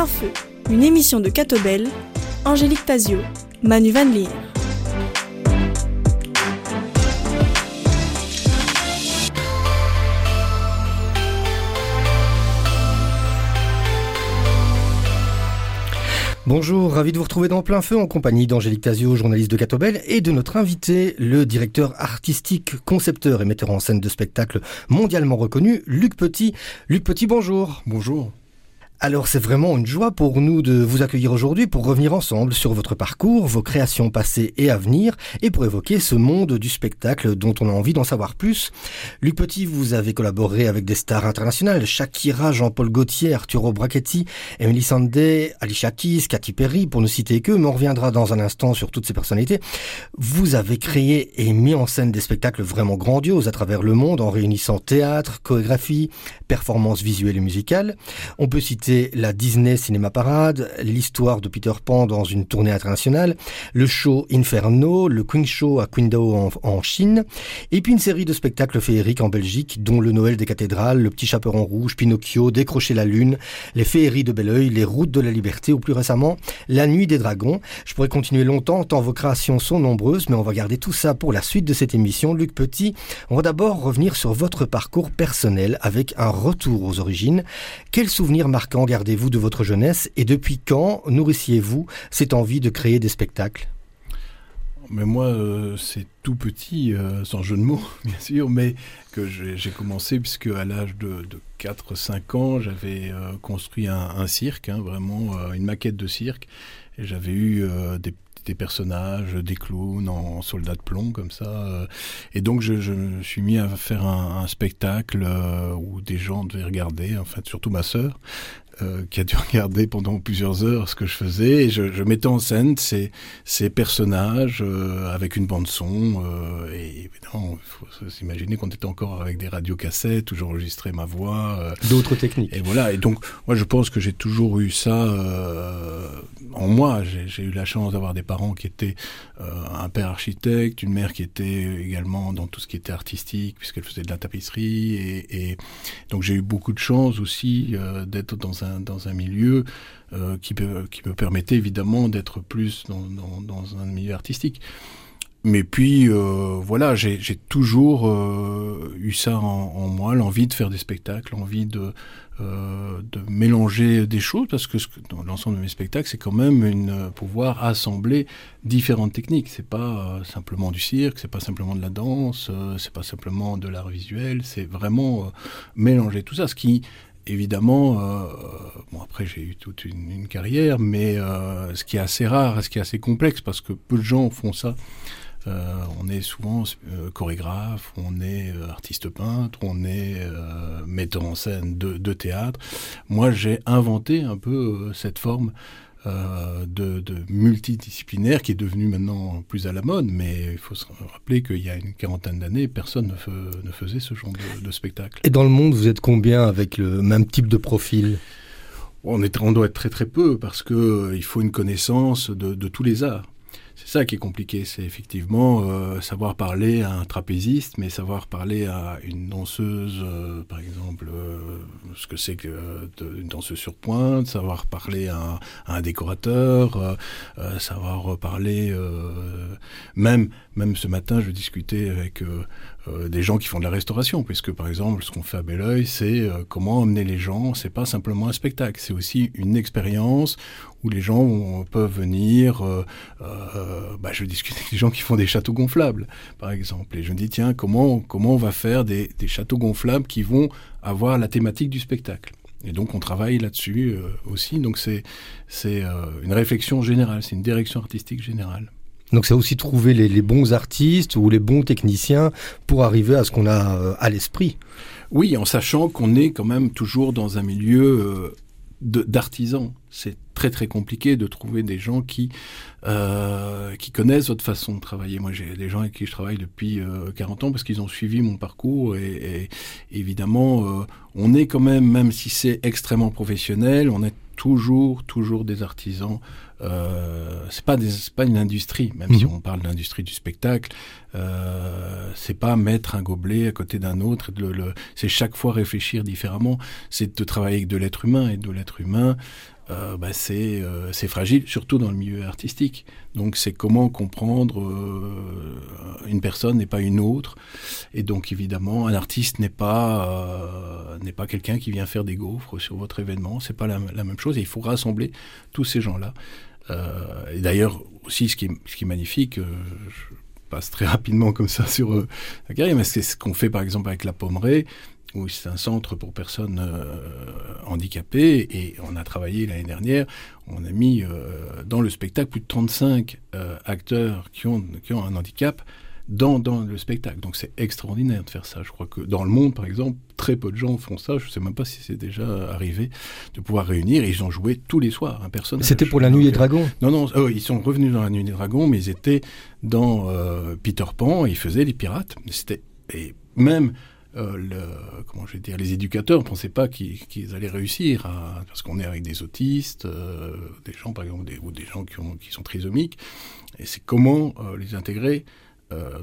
Plein Feu, une émission de Catobel, Angélique Tazio, Manu Van Leer. Bonjour, ravi de vous retrouver dans plein feu en compagnie d'Angélique Tazio, journaliste de Catobel, et de notre invité, le directeur artistique, concepteur et metteur en scène de spectacles mondialement reconnu, Luc Petit. Luc Petit, bonjour. Bonjour. Alors c'est vraiment une joie pour nous de vous accueillir aujourd'hui pour revenir ensemble sur votre parcours, vos créations passées et à venir, et pour évoquer ce monde du spectacle dont on a envie d'en savoir plus. Luc Petit, vous avez collaboré avec des stars internationales, Shakira, Jean-Paul Gaultier, Arturo Brachetti, Emily Sandé, Alicia Keys, Katy Perry, pour ne citer que, mais on reviendra dans un instant sur toutes ces personnalités. Vous avez créé et mis en scène des spectacles vraiment grandioses à travers le monde en réunissant théâtre, chorégraphie, performances visuelles et musicales. On peut citer la Disney Cinéma Parade, l'histoire de Peter Pan dans une tournée internationale, le show Inferno, le Queen Show à Qingdao en, en Chine, et puis une série de spectacles féeriques en Belgique, dont le Noël des cathédrales, le Petit Chaperon Rouge, Pinocchio, Décrocher la Lune, les féeries de Belleuil, les Routes de la Liberté, ou plus récemment, la Nuit des Dragons. Je pourrais continuer longtemps, tant vos créations sont nombreuses, mais on va garder tout ça pour la suite de cette émission. Luc Petit, on va d'abord revenir sur votre parcours personnel avec un retour aux origines. Quel souvenir gardez-vous de votre jeunesse et depuis quand nourrissiez-vous cette envie de créer des spectacles? Mais moi, euh, c'est tout petit, euh, sans jeu de mots, bien sûr, mais que j'ai commencé, puisque à l'âge de, 4-5 ans, j'avais euh, construit un, cirque, hein, vraiment une maquette de cirque, et j'avais eu des personnages, des clowns en soldats de plomb comme ça. Et donc je, me suis mis à faire un, spectacle où des gens devaient regarder, en surtout ma sœur. Euh, qui a dû regarder pendant plusieurs heures ce que je faisais. Et je, je mettais en scène ces, ces personnages euh, avec une bande son. Euh, et évidemment, il faut s'imaginer qu'on était encore avec des radiocassettes où j'enregistrais ma voix. D'autres techniques. Et voilà. Et donc, moi, je pense que j'ai toujours eu ça en moi. J'ai eu la chance d'avoir des parents qui étaient un père architecte, une mère qui était également dans tout ce qui était artistique, puisqu'elle faisait de la tapisserie. Et, et donc, j'ai eu beaucoup de chance aussi d'être dans un dans un milieu euh, qui, me permettait évidemment d'être plus dans, un milieu artistique. Mais puis, euh, voilà, j'ai toujours euh, eu ça en, moi, l'envie de faire des spectacles, l'envie de, mélanger des choses, parce que dans l'ensemble de mes spectacles, c'est quand même une, pouvoir assembler différentes techniques. C'est pas simplement du cirque, c'est pas simplement de la danse, c'est pas simplement de l'art visuel, c'est vraiment mélanger tout ça, ce qui évidemment, euh, bon après j'ai eu toute une, carrière, mais euh, ce qui est assez rare, ce qui est assez complexe, parce que peu de gens font ça. Euh, on est souvent chorégraphe, on est artiste peintre, on est metteur en scène de, de théâtre. Moi, j'ai inventé un peu cette forme euh, de, multidisciplinaire qui est devenu maintenant plus à la mode, mais il faut se rappeler qu'il y a une quarantaine d'années, personne ne, faisait ce genre de, spectacle. Et dans le monde, vous êtes combien avec le même type de profil? On, est, on doit être très très peu parce qu'il euh, faut une connaissance de tous les arts. C'est ça qui est compliqué, c'est effectivement euh, savoir parler à un trapéziste, mais savoir parler à une danseuse, euh, par exemple, euh, ce que c'est qu'une danseuse sur pointe, savoir parler à, un décorateur, savoir parler, même, même ce matin, je discutais avec des gens qui font de la restauration, puisque par exemple, ce qu'on fait à Belleuil, c'est comment emmener les gens, c'est pas simplement un spectacle, c'est aussi une expérience où les gens peuvent venir. Euh, euh, bah, je discute avec des gens qui font des châteaux gonflables, par exemple, et je me dis tiens comment comment on va faire des, des châteaux gonflables qui vont avoir la thématique du spectacle? Et donc on travaille là-dessus euh, aussi. Donc c'est c'est euh, une réflexion générale, c'est une direction artistique générale. Donc c'est aussi trouver les, bons artistes ou les bons techniciens pour arriver à ce qu'on a euh, à l'esprit. Oui, en sachant qu'on est quand même toujours dans un milieu d'artisans. C'est très très compliqué de trouver des gens qui euh, qui connaissent votre façon de travailler. Moi, j'ai des gens avec qui je travaille depuis 40 euh, ans parce qu'ils ont suivi mon parcours et, évidemment, euh, on est quand même, même si c'est extrêmement professionnel, on est toujours toujours des artisans euh, c'est pas pas une industrie, même si mhm. on parle d'industrie du spectacle. Euh, c'est pas mettre un gobelet à côté d'un autre. Le, c'est chaque fois réfléchir différemment. C'est de travailler avec de l'être humain et de l'être humain. euh, bah, c'est fragile, surtout dans le milieu artistique. Donc c'est comment comprendre une personne n'est pas une autre, et donc évidemment un artiste n'est pas n'est pas quelqu'un qui vient faire des gaufres sur votre événement, c'est pas la, même chose. Et il faut rassembler tous ces gens-là. Et d'ailleurs aussi ce qui est, magnifique, je passe très rapidement comme ça sur la carrière, mais c'est ce qu'on fait par exemple avec la Pommeraye où c'est un centre pour personnes euh, handicapées, et on a travaillé l'année dernière, on a mis euh, dans le spectacle plus de 35 euh, acteurs qui ont, qui ont un handicap dans, dans le spectacle. Donc c'est extraordinaire de faire ça. Je crois que dans le monde, par exemple, très peu de gens font ça. Je ne sais même pas si c'est déjà arrivé de pouvoir réunir. Ils ont joué tous les soirs, un personnage. C'était pour la Nuit des Dragons? Non, non, ils sont revenus dans la Nuit des Dragons, mais ils étaient dans Peter Pan, ils faisaient les pirates. C'était et même euh, le, comment je vais dire, les éducateurs ne pensaient pas qu'ils allaient réussir, parce qu'on est avec des autistes, euh, des gens par exemple, ou des gens qui, ont, qui sont trisomiques, et c'est comment euh, les intégrer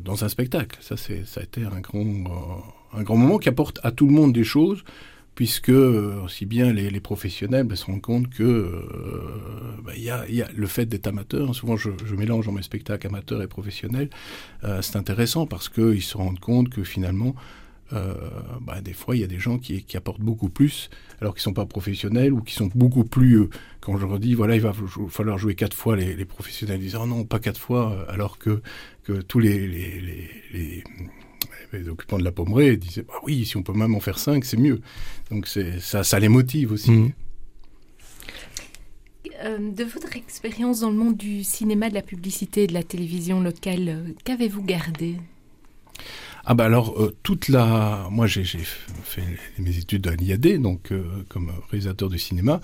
dans un spectacle. Ça, ça a été un grand, un grand moment qui apporte à tout le monde des choses, puisque aussi bien les, professionnels ben, se rendent compte que ben, y, a, le fait d'être amateur. Souvent, je, je, mélange dans mes spectacles amateurs et professionnels. c'est intéressant parce qu'ils se rendent compte que finalement, euh, bah, des fois, il y a des gens qui, qui apportent beaucoup plus, alors qu'ils ne sont pas professionnels ou qui sont beaucoup plus. Euh, quand je leur dis, voilà, il va falloir jouer quatre fois, les, les professionnels disent, oh non, pas quatre fois, euh, alors que, que tous les, les, les, les occupants de la pommeraie disaient, bah oui, si on peut même en faire cinq, c'est mieux. Donc ça, ça les motive aussi. Mmh. de votre expérience dans le monde du cinéma, de la publicité et de la télévision locale, qu'avez-vous gardé? Ah bah alors euh, toute la, moi j'ai fait mes études à l'IAD donc euh, comme réalisateur de cinéma,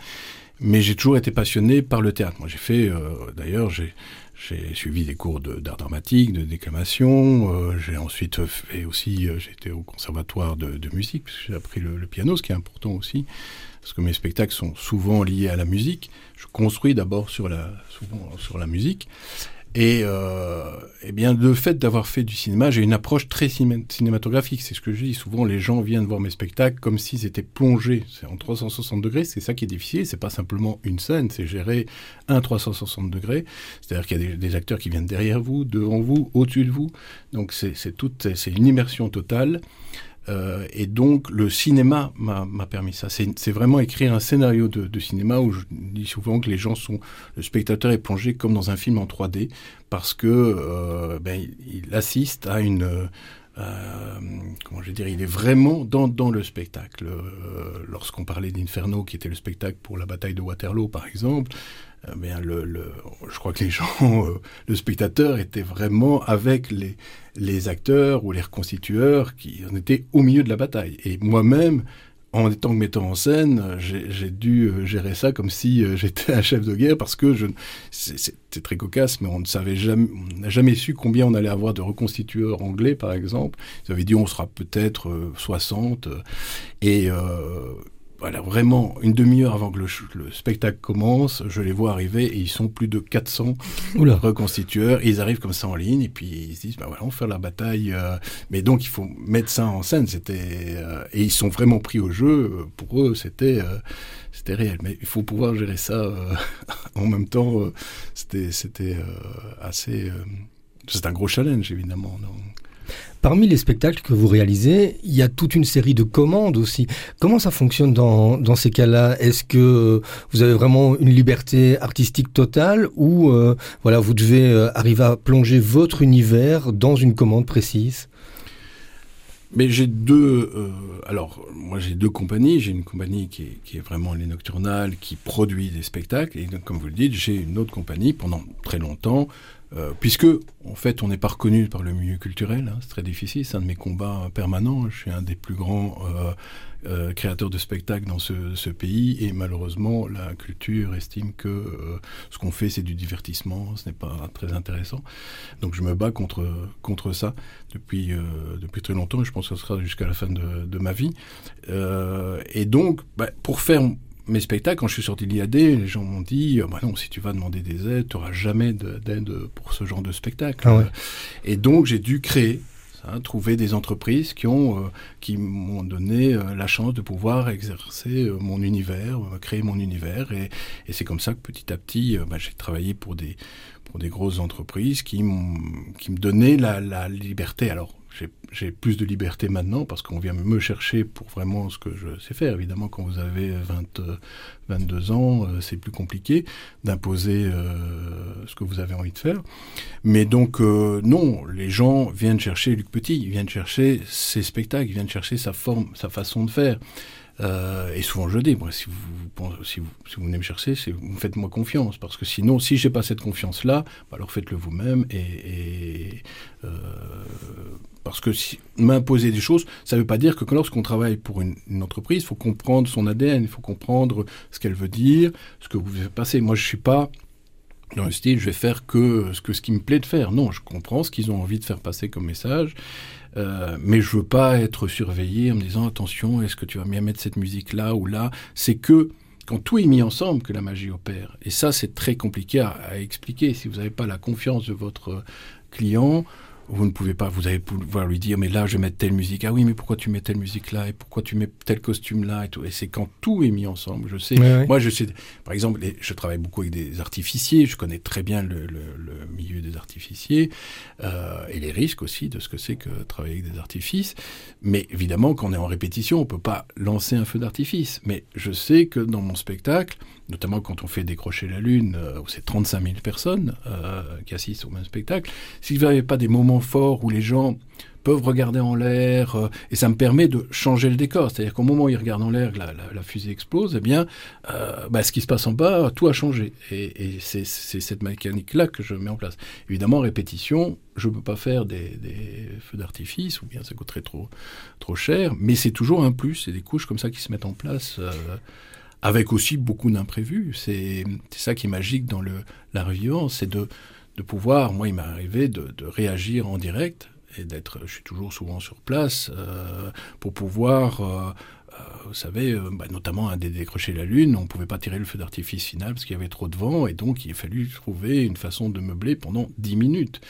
mais j'ai toujours été passionné par le théâtre. Moi j'ai fait, euh, d'ailleurs j'ai j'ai suivi des cours d'art dramatique, de déclamation. j'ai ensuite fait aussi, j'étais au conservatoire de, de musique, puisque j'ai appris le, le, piano, ce qui est important aussi, parce que mes spectacles sont souvent liés à la musique. Je construis d'abord sur la, souvent sur la musique. Et euh, eh bien, le fait d'avoir fait du cinéma, j'ai une approche très cinématographique. C'est ce que je dis. Souvent, les gens viennent voir mes spectacles comme s'ils étaient plongés. En 360 degrés. C'est ça qui est difficile. C'est pas simplement une scène. C'est gérer un 360 degrés. C'est-à-dire qu'il y a des, des, acteurs qui viennent derrière vous, devant vous, au-dessus de vous. Donc, c'est toute, c'est une immersion totale. Euh, et donc le cinéma m'a permis ça. C'est vraiment écrire un scénario de, cinéma où je dis souvent que les gens sont, le spectateur est plongé comme dans un film en 3D parce que euh, ben, il assiste à une euh, comment je vais dire, il est vraiment dans, le spectacle. Lorsqu'on parlait d'Inferno, qui était le spectacle pour la bataille de Waterloo, par exemple, bien le, le, je crois que les gens, euh, le spectateur était vraiment avec les, les acteurs ou les reconstitueurs qui en étaient au milieu de la bataille. Et moi-même, en étant que metteur en scène, j'ai dû euh, gérer ça comme si euh, j'étais un chef de guerre parce que je, c'était très cocasse, mais on ne savait jamais, on n'a jamais su combien on allait avoir de reconstitueurs anglais, par exemple. Ils avaient dit on sera peut-être 60 euh, et voilà, vraiment, une demi-heure avant que le, spectacle commence, je les vois arriver et ils sont plus de 400 Oula. reconstitueurs. Et ils arrivent comme ça en ligne et puis ils se disent, bah voilà, on va faire la bataille. Euh, mais donc, il faut mettre ça en scène. C'était euh, Et ils sont vraiment pris au jeu. Pour eux, c'était euh, c'était réel. Mais il faut pouvoir gérer ça en même temps. c'était c'était assez... c'est un gros challenge, évidemment. Non Parmi les spectacles que vous réalisez, il y a toute une série de commandes aussi. Comment ça fonctionne dans, dans ces cas-là? Est-ce que vous avez vraiment une liberté artistique totale ou euh, voilà, vous devez euh, arriver à plonger votre univers dans une commande précise? Mais j'ai deux. Euh, alors, moi, j'ai deux compagnies. J'ai une compagnie qui est, qui est, vraiment les nocturnales, qui produit des spectacles. Et donc, comme vous le dites, j'ai une autre compagnie pendant très longtemps puisque, en fait, on n'est pas reconnu par le milieu culturel, hein, c'est très difficile, c'est un de mes combats permanents. Je suis un des plus grands euh, euh, créateurs de spectacles dans ce, pays, et malheureusement, la culture estime que euh, ce qu'on fait, c'est du divertissement, ce n'est pas très intéressant. Donc, je me bats contre contre ça depuis euh, depuis très longtemps, et je pense que ce sera jusqu'à la fin de, de ma vie. et donc, bah, pour faire mes spectacles, quand je suis sorti de l'IAD, les gens m'ont dit bah non, si tu vas demander des aides, tu n'auras jamais d'aide pour ce genre de spectacle. Ah ouais. Et donc, j'ai dû créer Ça, trouver des entreprises qui ont, qui m'ont donné la chance de pouvoir exercer mon univers, créer mon univers, et, et c'est comme ça que petit à petit, bah, j'ai travaillé pour des pour des grosses entreprises qui, qui me donnaient la, la liberté. Alors j'ai plus de liberté maintenant parce qu'on vient me chercher pour vraiment ce que je sais faire. Évidemment, quand vous avez 20, 22 ans, euh, c'est plus compliqué d'imposer euh, ce que vous avez envie de faire. Mais donc, euh, non, les gens viennent chercher Luc Petit, ils viennent chercher ses spectacles, ils viennent chercher sa forme, sa façon de faire. Euh, et souvent je dis, moi, si vous, si vous, si vous venez me chercher, vous faites-moi confiance, parce que sinon, si j'ai pas cette confiance-là, bah alors faites-le vous-même. Et, euh, parce que m'imposer des choses, ça ne veut pas dire que lorsqu'on travaille pour une, entreprise, il faut comprendre son ADN, il faut comprendre ce qu'elle veut dire, ce que vous faites passer. Moi, je suis pas dans le style, je vais faire que ce, que ce qui me plaît de faire. Non, je comprends ce qu'ils ont envie de faire passer comme message. Euh, mais je veux pas être surveillé en me disant attention, est-ce que tu vas bien mettre cette musique là ou là? C'est que quand tout est mis ensemble que la magie opère. Et ça, c'est très compliqué à, à expliquer. Si vous n'avez pas la confiance de votre client, vous ne pouvez pas, vous allez pouvoir lui dire, mais là, je vais mettre telle musique. Ah oui, mais pourquoi tu mets telle musique là? Et pourquoi tu mets tel costume là? Et, tout. et c'est quand tout est mis ensemble. Je sais. Ouais, ouais. Moi, je sais. Par exemple, je travaille beaucoup avec des artificiers. Je connais très bien le, le, le milieu des artificiers euh, et les risques aussi de ce que c'est que travailler avec des artifices. Mais évidemment, quand on est en répétition, on peut pas lancer un feu d'artifice. Mais je sais que dans mon spectacle, notamment quand on fait décrocher la lune, euh, où c'est 35 000 personnes euh, qui assistent au même spectacle, s'il n'y avait pas des moments forts où les gens peuvent regarder en l'air, euh, et ça me permet de changer le décor. C'est-à-dire qu'au moment où ils regardent en l'air, la, la, fusée explose, eh bien, bah, ce qui se passe en bas, tout a changé. Et, c'est cette mécanique-là que je mets en place. Évidemment, en répétition, je ne peux pas faire des, feux d'artifice, ou bien ça coûterait trop, cher, mais c'est toujours un plus, c'est des couches comme ça qui se mettent en place. Avec aussi beaucoup d'imprévus. C'est ça qui est magique dans la revivance, c'est de, pouvoir, moi il m'est arrivé de, réagir en direct et d'être, je suis toujours souvent sur place euh, pour pouvoir, euh, vous savez, euh, bah, notamment à décrocher la lune, on pouvait pas tirer le feu d'artifice final parce qu'il y avait trop de vent et donc il a fallu trouver une façon de meubler pendant dix minutes.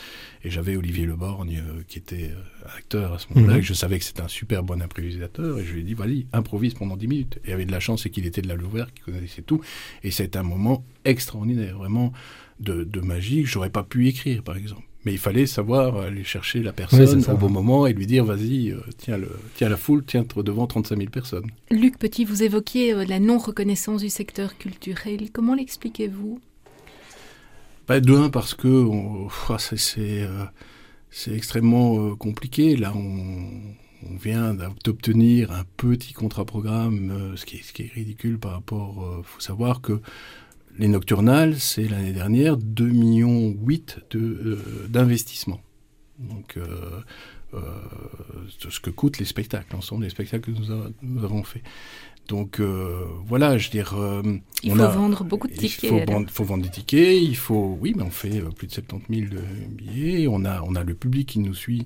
Et j'avais Olivier Leborgne euh, qui était euh, acteur à ce moment-là, et que je savais que c'était un super bon improvisateur et je lui ai dit, vas-y, improvise pendant dix minutes. Et il avait de la chance, c'est qu'il était de la Louvière, qu'il connaissait tout, et c'est un moment extraordinaire, vraiment de, de magie que j'aurais pas pu écrire, par exemple. Mais il fallait savoir aller chercher la personne au bon moment et lui dire vas-y, euh, tiens, le, tiens la foule, tiens devant 35 000 personnes. Luc Petit, vous évoquiez euh, la non-reconnaissance du secteur culturel. Comment l'expliquez-vous? Bah, de un, parce que on- ah, c'est c'est, euh, c'est extrêmement compliqué. Là, on, on vient d'obtenir un petit contrat-programme, ce, ce qui est ridicule par rapport... Il faut savoir que les nocturnales, c'est l'année dernière 2,8 millions euh, d'investissement. Donc, euh, euh, ce que coûtent les spectacles, l'ensemble des spectacles que nous avons faits. Donc, euh, voilà, je veux dire... euh, Il on faut a- vendre beaucoup de tickets. il faut vendre, faut vendre des tickets, il faut, oui, mais on fait euh, plus de 70 000 de billets, on a, on a le public qui nous suit,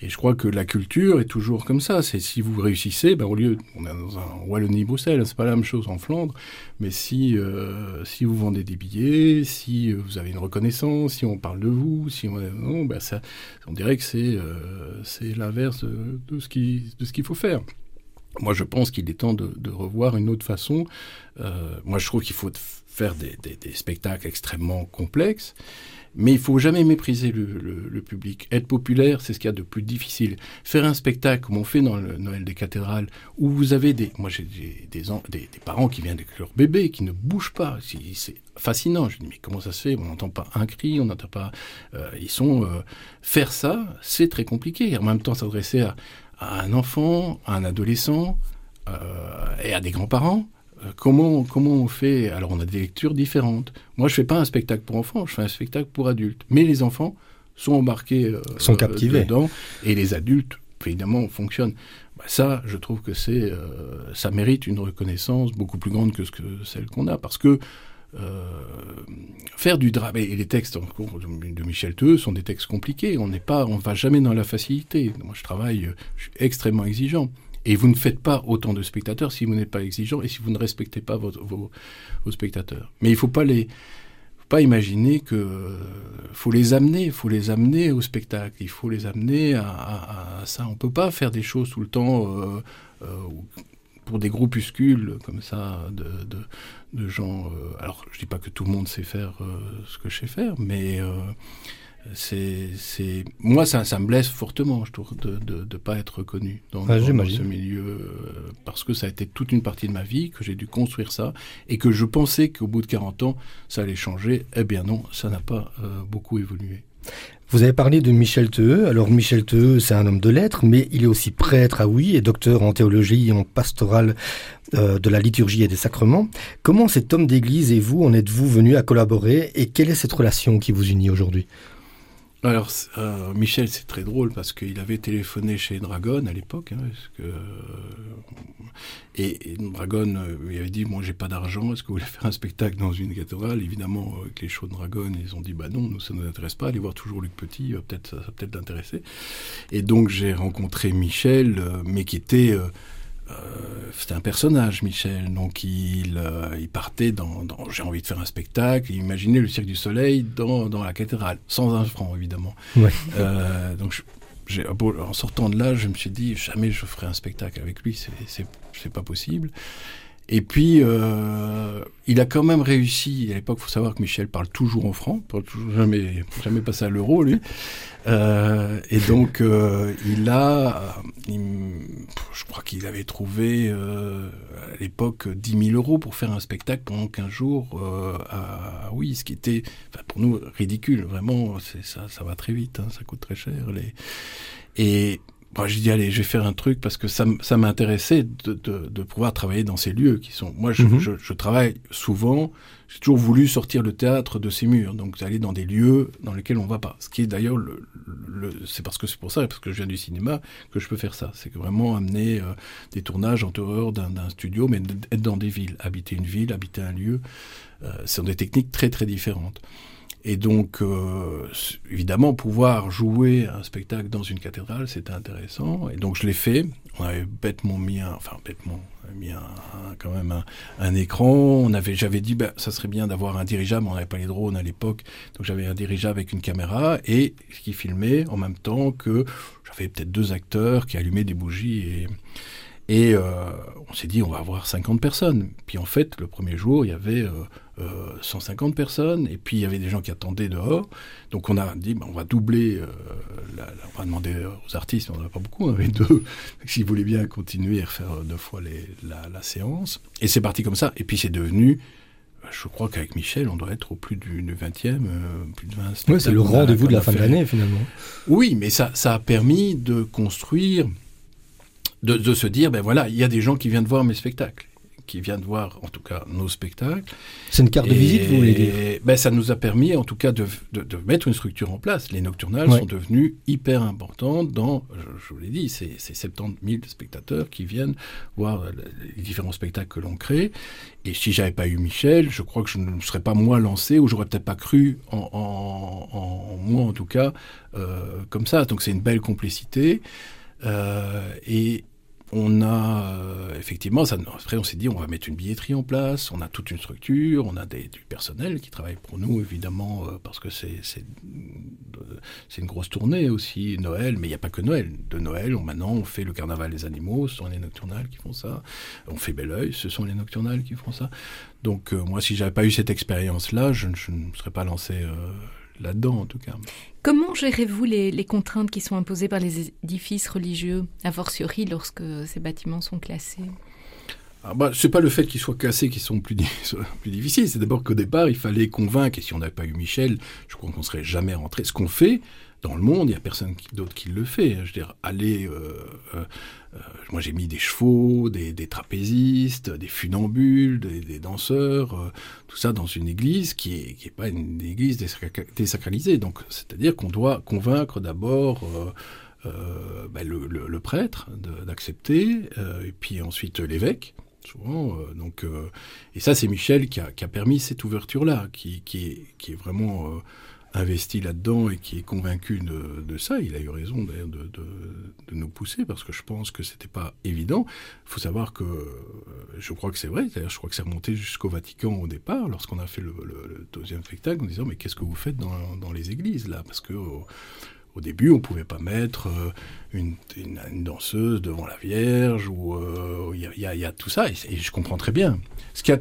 et je crois que la culture est toujours comme ça. C'est si vous réussissez, ben, au lieu, on est dans un Wallonie-Bruxelles, c'est pas la même chose en Flandre, mais si, euh, si vous vendez des billets, si vous avez une reconnaissance, si on parle de vous, si on, non, ben ça, on dirait que c'est, c'est l'inverse de, de ce qui, de ce qu'il faut faire. Moi, je pense qu'il est temps de, revoir une autre façon. Euh, moi, je trouve qu'il faut faire des, spectacles extrêmement complexes, mais il faut jamais mépriser le, public. Être populaire, c'est ce qu'il y a de plus difficile. Faire un spectacle comme on fait dans le Noël des cathédrales, où vous avez des, moi j'ai des, parents qui viennent avec leur bébé, qui ne bougent pas. C'est fascinant. Je dis mais comment ça se fait? On n'entend pas un cri, on n'entend pas. Euh, ils sont euh, faire ça, c'est très compliqué. En même temps, s'adresser à à un enfant, à un adolescent euh, et à des grands-parents. Euh, comment, comment on fait? Alors, on a des lectures différentes. Moi, je fais pas un spectacle pour enfants, je fais un spectacle pour adultes. Mais les enfants sont embarqués euh, sont captivés. dedans et les adultes, évidemment, fonctionnent. Bah, ça, je trouve que c'est, euh, ça mérite une reconnaissance beaucoup plus grande que, ce que celle qu'on a, parce que faire du drame et les textes de Michel Theux sont des textes compliqués. On n'est pas, on va jamais dans la facilité. Moi, je travaille, je suis extrêmement exigeant. Et vous ne faites pas autant de spectateurs si vous n'êtes pas exigeant et si vous ne respectez pas vos, vos, spectateurs. Mais il faut pas les, pas imaginer que faut les amener, faut les amener au spectacle, il faut les amener à, ça. On peut pas faire des choses tout le temps pour des groupuscules comme ça de, de, gens. alors, je dis pas que tout le monde sait faire ce que je sais faire, mais c'est, moi, ça, ça, me blesse fortement, je trouve, de ne pas être reconnu dans, dans, ce milieu, euh, parce que ça a été toute une partie de ma vie, que j'ai dû construire ça, et que je pensais qu'au bout de 40 ans, ça allait changer. Eh bien non, ça n'a pas euh, beaucoup évolué. Vous avez parlé de Michel Theux. Alors Michel Theux, c'est un homme de lettres, mais il est aussi prêtre à oui et docteur en théologie et en pastorale euh, de la liturgie et des sacrements. Comment cet homme d'église et vous en êtes-vous venus à collaborer et quelle est cette relation qui vous unit aujourd'hui? Alors, euh, Michel, c'est très drôle parce qu'il avait téléphoné chez Dragon à l'époque. Hein, euh, et, Dragon euh, lui avait dit Moi, j'ai pas d'argent, est-ce que vous voulez faire un spectacle dans une cathédrale? Évidemment, avec les shows de Dragon, ils ont dit Bah non, nous, ça nous intéresse pas. Allez voir toujours Luc Petit, peut-être, ça va peut-être l'intéresser. Et donc, j'ai rencontré Michel, mais qui était euh, c'était un personnage, Michel. Donc il, euh, il partait dans, j'ai envie de faire un spectacle. Imaginez le Cirque du Soleil dans, dans la cathédrale, sans un franc évidemment. Euh, donc en sortant de là, je me suis dit jamais je ferai un spectacle avec lui, c'est pas possible. Et puis, euh, il a quand même réussi. À l'époque, il faut savoir que Michel parle toujours en franc, parle toujours, jamais, jamais passé à l'euro, lui. Euh, et donc, euh, il a, je crois qu'il avait trouvé euh, à l'époque 10 000 euros pour faire un spectacle pendant 15 jours euh, à, oui, ce qui était, enfin, pour nous, ridicule. Vraiment, ça, ça va très vite, hein, ça coûte très cher. Les... Et moi, j'ai dit, allez, je vais faire un truc parce que ça, ça m'intéressait de, de, de, pouvoir travailler dans ces lieux qui sont. Moi, je, mhm. je, je travaille souvent. J'ai toujours voulu sortir le théâtre de ces murs, donc aller dans des lieux dans lesquels on va pas. Ce qui est d'ailleurs le, le c'est parce que c'est pour ça, parce que je viens du cinéma, que je peux faire ça. C'est vraiment amener euh, des tournages en dehors d'un studio, mais être dans des villes, habiter une ville, habiter un lieu, euh, ce sont des techniques très très différentes. Et donc, euh, évidemment, pouvoir jouer un spectacle dans une cathédrale, c'était intéressant. Et donc, je l'ai fait. On avait bêtement mis un, enfin, bêtement, mis un, quand même un, écran. On avait, j'avais dit, ben, ça serait bien d'avoir un dirigeable. On n'avait pas les drones à l'époque. Donc, j'avais un dirigeable avec une caméra et qui filmait en même temps que j'avais peut-être deux acteurs qui allumaient des bougies et, et euh, on s'est dit, on va avoir 50 personnes. Puis en fait, le premier jour, il y avait euh, euh, 150 personnes, et puis il y avait des gens qui attendaient dehors. Donc on a dit, bah, on va doubler, euh, la, on va demander aux artistes, on n'en a pas beaucoup, on avait deux, s'ils voulaient bien continuer à refaire deux fois les, la, la, séance. Et c'est parti comme ça. Et puis c'est devenu je crois qu'avec Michel, on doit être au plus du, 20e, euh, plus de 20 Oui, c'est le rendez-vous de la fin de l'année, finalement. Oui, mais ça, ça a permis de construire de, de, se dire, ben voilà, il y a des gens qui viennent voir mes spectacles qui viennent voir, en tout cas, nos spectacles. C'est une carte de visite, vous voulez dire? Ben, Ça nous a permis, en tout cas, de, de, de mettre une structure en place. Les nocturnales sont devenues hyper importantes dans, je, je vous l'ai dit, c'est 70 000 spectateurs qui viennent voir les différents spectacles que l'on crée. Et si j'avais pas eu Michel, je crois que je ne serais pas moins lancé, ou j'aurais peut-être pas cru en, en, en, moi, en tout cas, euh, comme ça. Donc c'est une belle complicité. Euh, et, on a euh, effectivement, après on s'est dit on va mettre une billetterie en place, on a toute une structure, on a des, du personnel qui travaille pour nous évidemment euh, parce que c'est c'est une grosse tournée aussi Noël, mais il n'y a pas que Noël. De Noël, on, maintenant on fait le carnaval des animaux, ce sont les nocturnales qui font ça. On fait Bel Oeil, ce sont les nocturnales qui font ça. Donc euh, moi, si j'avais pas eu cette expérience là, je, ne serais pas lancé là-dedans en tout cas. Comment gérez-vous les, les, contraintes qui sont imposées par les édifices religieux, a fortiori lorsque ces bâtiments sont classés? Ah bah, c'est pas le fait qu'ils soient classés qui sont plus, plus difficiles, c'est d'abord qu'au départ, il fallait convaincre, et si on n'avait pas eu Michel, je crois qu'on serait jamais rentré. Ce qu'on fait, dans le monde, il n'y a personne d'autre qui le fait. Je veux dire, aller... Euh, euh, euh, moi, j'ai mis des chevaux, des, trapézistes, des funambules, des, danseurs, euh, tout ça dans une église qui est, qui est pas une église désacralisée. Donc, c'est-à-dire qu'on doit convaincre d'abord... Euh, ben le, prêtre d'accepter, et puis ensuite l'évêque, souvent. Euh, donc, euh, et ça, c'est Michel qui a, qui a, permis cette ouverture-là, qui, qui, est, qui est vraiment euh, investi là-dedans et qui est convaincu de, ça. Il a eu raison d'ailleurs de, nous pousser parce que je pense que c'était pas évident. Il faut savoir que je crois que c'est vrai. D'ailleurs, je crois que c'est remonté jusqu'au Vatican au départ lorsqu'on a fait le, deuxième spectacle en disant mais qu'est-ce que vous faites dans, les églises là? Parce que au début, on pouvait pas mettre euh, une, danseuse devant la Vierge, ou il euh, y, a tout ça, et, je comprends très bien. Ce qui, a,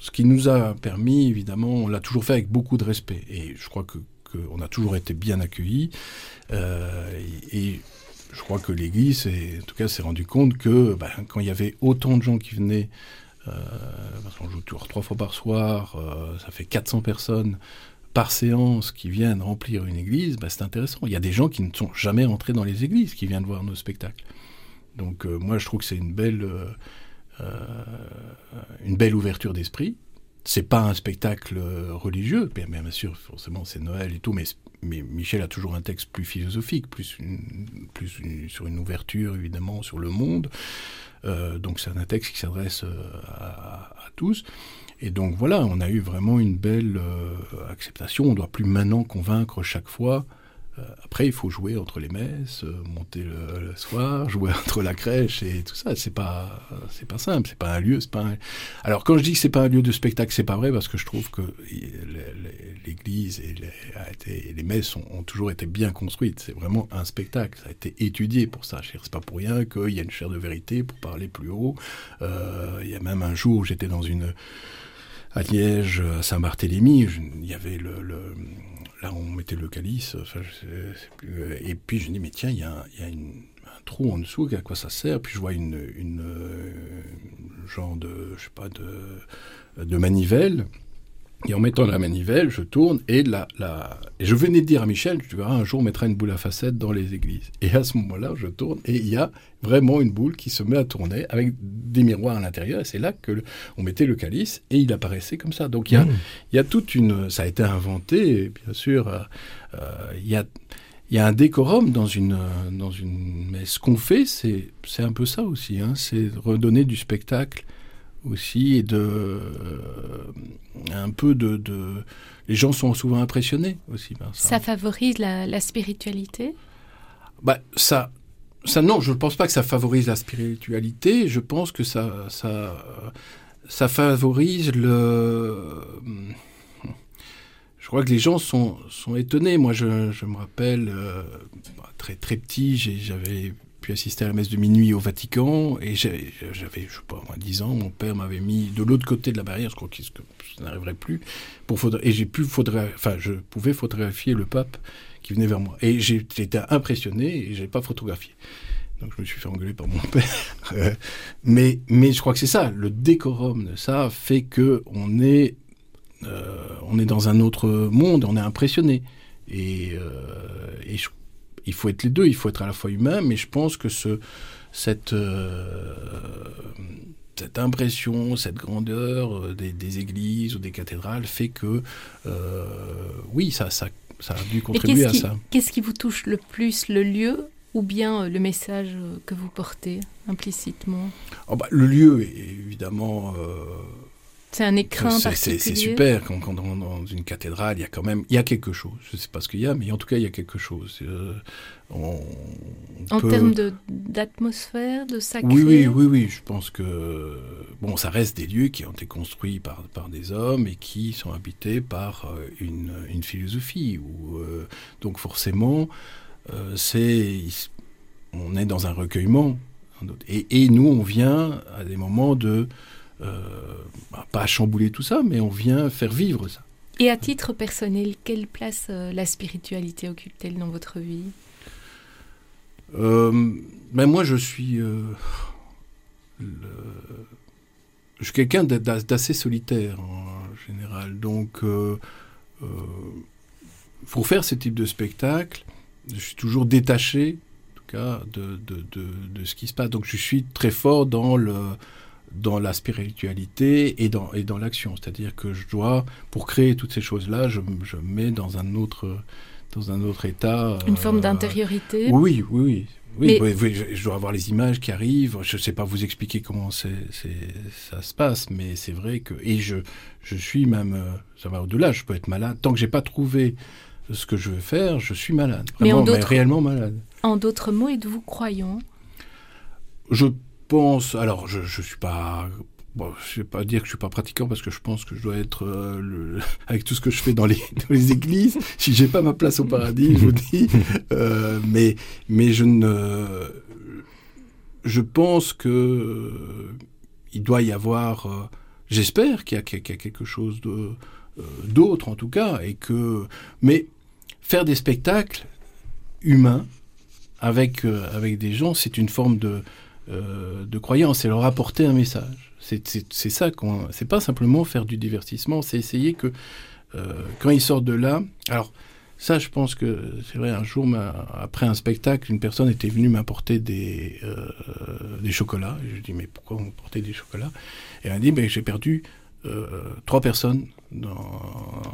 ce qui nous a permis, évidemment, on l'a toujours fait avec beaucoup de respect, et je crois que qu'on a toujours été bien accueillis, euh, et, je crois que l'Église, en tout cas, s'est rendu compte que ben, quand il y avait autant de gens qui venaient, parce qu'on joue toujours trois fois par soir, ça fait 400 personnes, par séance qui viennent remplir une église, bah, c'est intéressant. Il y a des gens qui ne sont jamais entrés dans les églises qui viennent voir nos spectacles. Donc euh, moi je trouve que c'est une belle, euh, euh, une belle ouverture d'esprit. C'est pas un spectacle religieux, bien, sûr forcément c'est Noël et tout, mais, Michel a toujours un texte plus philosophique, plus, sur une ouverture évidemment sur le monde. donc c'est un texte qui s'adresse à, tous. Et donc voilà, on a eu vraiment une belle euh, acceptation. On ne doit plus maintenant convaincre chaque fois. Euh, après, il faut jouer entre les messes, euh, monter le, soir, jouer entre la crèche et tout ça. C'est pas, c'est pas simple. C'est pas un lieu. C'est pas. Alors quand je dis que c'est pas un lieu de spectacle, c'est pas vrai parce que je trouve que l'Église et les, messes ont, toujours été bien construites. C'est vraiment un spectacle. Ça a été étudié pour ça. C'est pas pour rien qu'il y a une chaire de vérité pour parler plus haut. Il y a même un jour, où j'étais dans une à Liège, à Saint-Barthélemy, il y avait le, là on mettait le calice, et puis je dis mais tiens il y a, y a un trou en dessous, à quoi ça sert? Puis je vois une, une euh, genre de je sais pas de de manivelle et en mettant la manivelle, je tourne et, la, je venais de dire à Michel, tu verras, un jour on mettra une boule à facettes dans les églises. Et à ce moment-là, je tourne et il y a vraiment une boule qui se met à tourner avec des miroirs à l'intérieur. Et c'est là que on mettait le calice et il apparaissait comme ça. Donc il y a, toute une, ça a été inventé, bien sûr. Euh, euh, il y a un décorum dans une dans une mais ce qu'on fait c'est c'est un peu ça aussi hein, c'est redonner du spectacle aussi et de euh, un peu de, de, les gens sont souvent impressionnés aussi par ça. Ça favorise la, la spiritualité? Bah ça ça non, je ne pense pas que ça favorise la spiritualité. Je pense que ça ça ça favorise le je crois que les gens sont, sont étonnés. Moi, je, je me rappelle, euh, très très petit, j'avais puis assister à la messe de minuit au Vatican, et j'avais, je sais pas, moi, 10 ans, mon père m'avait mis de l'autre côté de la barrière, je crois que ça n'arriverait plus, pour et j'ai pu faudrait, enfin, je pouvais photographier le pape qui venait vers moi. Et j'étais impressionné, et j'avais pas photographié. Donc je me suis fait engueuler par mon père. mais, mais je crois que c'est ça, le décorum de ça fait que on est, euh, on est dans un autre monde, on est impressionné. Et, euh, et je il faut être les deux, il faut être à la fois humain, mais je pense que ce, cette, euh, cette impression, cette grandeur euh, des, églises ou des cathédrales fait que, euh, oui, ça, ça, ça, a dû contribuer à ça. Qu'est-ce qui vous touche le plus, le lieu ou bien le message que vous portez implicitement? Oh bah, Le lieu, évidemment c'est un écrin C'est super quand, quand dans, dans, une cathédrale, il y a quand même, il y a quelque chose. Je ne sais pas ce qu'il y a, mais en tout cas, il y a quelque chose. Euh, on, en termes d'atmosphère, de, sacré. Oui, oui, oui, oui. Je pense que bon, ça reste des lieux qui ont été construits par par des hommes et qui sont habités par euh, une, une philosophie. Euh, donc forcément, euh, c'est on est dans un recueillement. Et, et nous, on vient à des moments de bah, pas chambouler tout ça, mais on vient faire vivre ça. Et à titre personnel, quelle place euh, la spiritualité occupe-t-elle dans votre vie? Euh, ben Moi, je suis, je suis quelqu'un d'assez solitaire en général. Donc, pour faire ce type de spectacle, je suis toujours détaché, en tout cas, de, de, de, de ce qui se passe. Donc, je suis très fort dans le dans la spiritualité et dans, et dans l'action. C'est-à-dire que je dois, pour créer toutes ces choses-là, je, je mets dans un autre, dans un autre état. Une forme euh, d'intériorité? Oui, oui, oui. Oui, oui, je, dois avoir les images qui arrivent. Je ne sais pas vous expliquer comment c'est, ça se passe, mais c'est vrai que et je, je suis même, euh, ça va au-delà. Je peux être malade tant que j'ai pas trouvé ce que je veux faire. Je suis malade, vraiment, mais, réellement malade. En d'autres mots, êtes-vous croyant? Je pense, alors je ne suis pas Bon, je vais pas dire que je suis pas pratiquant parce que je pense que je dois être euh, le, avec tout ce que je fais dans les, dans les églises. Si j'ai pas ma place au paradis, je vous dis. Euh, mais mais je ne. Je pense que euh, il doit y avoir. J'espère qu'il y, qu y, a quelque chose de d'autre en tout cas et que. Mais faire des spectacles humains avec avec des gens, c'est une forme de de croyance. C'est leur apporter un message. C'est ça qu'on. C'est pas simplement faire du divertissement, c'est essayer que euh, quand ils sortent de là. Alors ça, je pense que c'est vrai. Un jour, après un spectacle, une personne était venue m'apporter des euh, des chocolats. Et je dis mais pourquoi vous m'apportez des chocolats? Et elle a dit ben j'ai perdu euh, trois personnes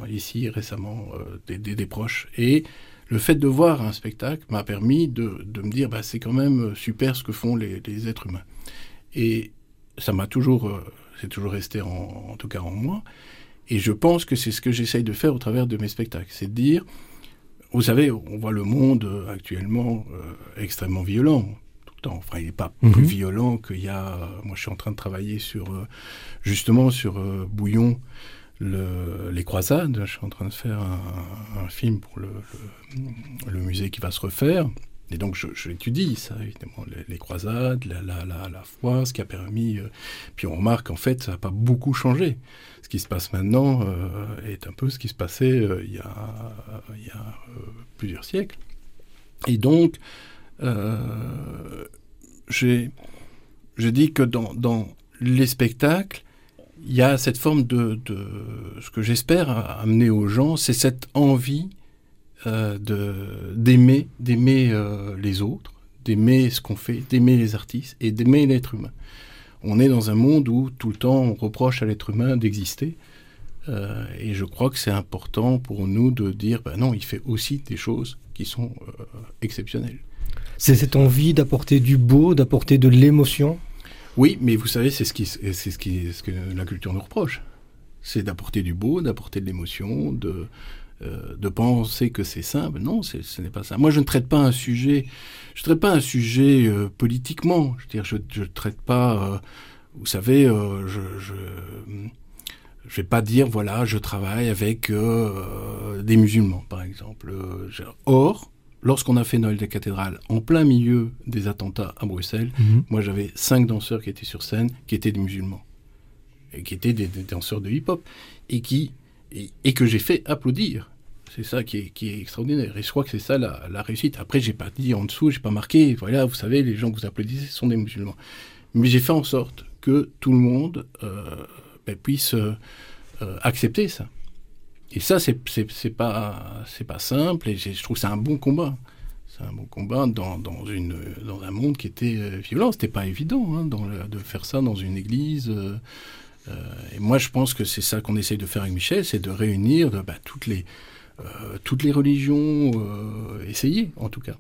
ici récemment, euh, des, des, des, proches. Et le fait de voir un spectacle m'a permis de, de, me dire, bah, c'est quand même super ce que font les, les êtres humains. Et ça m'a toujours, euh, c'est toujours resté en, en, tout cas en moi. Et je pense que c'est ce que j'essaye de faire au travers de mes spectacles, c'est de dire, vous savez, on voit le monde euh, actuellement euh, extrêmement violent. Tout le temps. Enfin, il n'est pas -hmm. plus violent qu'il y a. Moi, je suis en train de travailler sur euh, justement sur euh, Bouillon, le, les croisades. Je suis en train de faire un, film pour le, le, musée qui va se refaire. Et donc, j'étudie je, ça, évidemment, les, croisades, la, la, la, foi, ce qui a permis. Euh, puis on remarque, en fait, ça n'a pas beaucoup changé. Ce qui se passe maintenant euh, est un peu ce qui se passait euh, il y a, il y a plusieurs siècles. Et donc, j'ai dit que dans, dans les spectacles, il y a cette forme de, ce que j'espère amener aux gens, c'est cette envie euh, d'aimer d'aimer euh, les autres, d'aimer ce qu'on fait, d'aimer les artistes et d'aimer l'être humain. On est dans un monde où tout le temps on reproche à l'être humain d'exister. Euh, et je crois que c'est important pour nous de dire, ben non, il fait aussi des choses qui sont exceptionnelles. C'est cette envie d'apporter du beau, d'apporter de l'émotion Oui, mais vous savez, c'est ce, qui, c'est ce, qui, ce que la culture nous reproche. C'est d'apporter du beau, d'apporter de l'émotion, de, euh, de penser que c'est simple. Non, ce n'est pas ça. Moi, je ne traite pas un sujet, je traite pas un sujet euh, politiquement. Je veux dire, je, je traite pas, euh, vous savez, je, je, vais pas dire voilà, je travaille avec des musulmans, par exemple. Or, lorsqu'on a fait Noël des cathédrales en plein milieu des attentats à Bruxelles, -hmm. moi j'avais cinq danseurs qui étaient sur scène, qui étaient des musulmans et qui étaient des, des danseurs de hip-hop et qui et, et que j'ai fait applaudir. C'est ça qui est, qui est, extraordinaire. Et je crois que c'est ça la, la, réussite. Après, j'ai pas dit en dessous, j'ai pas marqué, voilà, vous savez, les gens que vous applaudissez sont des musulmans. Mais j'ai fait en sorte que tout le monde euh, ben, puisse euh, accepter ça. Et ça, c'est pas, pas simple, et je trouve que c'est un bon combat. C'est un bon combat dans, dans, une, dans un monde qui était euh, violent. C'était pas évident hein, de faire ça dans une église. Euh, euh, et moi, je pense que c'est ça qu'on essaye de faire avec Michel, c'est de réunir bah, toutes, les, toutes les religions, euh, essayer en tout cas.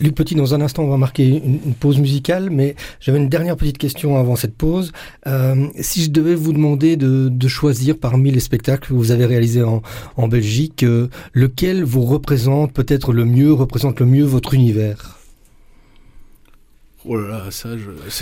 Luc Petit, dans un instant, on va marquer une, pause musicale, mais j'avais une dernière petite question avant cette pause. Euh, si je devais vous demander de, choisir parmi les spectacles que vous avez réalisés en, en Belgique, euh, lequel vous représente peut-être le mieux, représente le mieux votre univers? Oh là là, ça,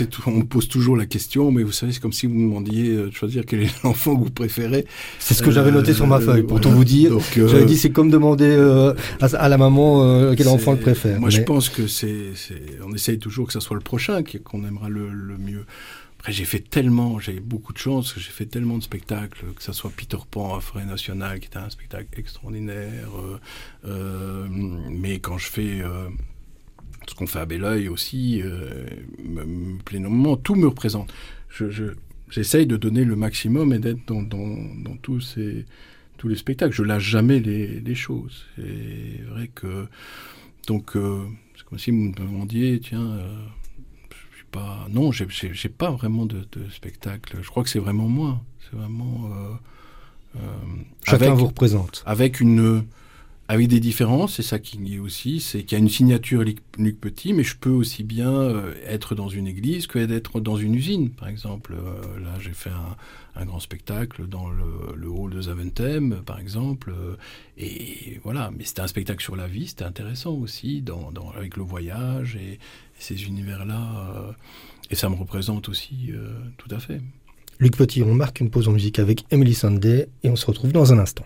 tout, on me pose toujours la question, mais vous savez, c'est comme si vous me demandiez de choisir quel est l'enfant que vous préférez. C'est ce que euh, j'avais noté sur ma feuille, pour voilà. tout vous dire. Euh, j'avais dit, c'est comme demander euh, à, à, la maman euh, quel enfant elle préfère. Moi, mais... je pense que c'est, on essaye toujours que ça soit le prochain qu'on aimera le, le mieux. Après, j'ai fait tellement, j'ai beaucoup de chance, j'ai fait tellement de spectacles, que ça soit Peter Pan à Forêt Nationale, qui était un spectacle extraordinaire. Euh, mais quand je fais ce qu'on fait à Belleuil aussi, euh, me, pleinement, tout me représente. Je, je, j'essaye de donner le maximum et d'être dans, dans, dans tous, ces, tous les spectacles. Je lâche jamais les, les choses. C'est vrai que. Donc, euh, c'est comme si vous me demandiez, tiens, euh, je suis pas. Non, j'ai, j'ai, j'ai pas vraiment de, de, spectacle. Je crois que c'est vraiment moi. C'est vraiment. Chacun avec, vous représente. Avec une avec des différences, c'est ça qui est aussi, c'est qu'il y a une signature Luc Petit, mais je peux aussi bien euh, être dans une église que d'être dans une usine, par exemple. Euh, là, j'ai fait un, grand spectacle dans le, hall de Zaventem, par exemple, euh, et voilà. Mais c'était un spectacle sur la vie, c'était intéressant aussi, dans, avec le voyage et, ces univers-là, et ça me représente aussi tout à fait. Luc Petit, on marque une pause en musique avec Emily Sunday et on se retrouve dans un instant.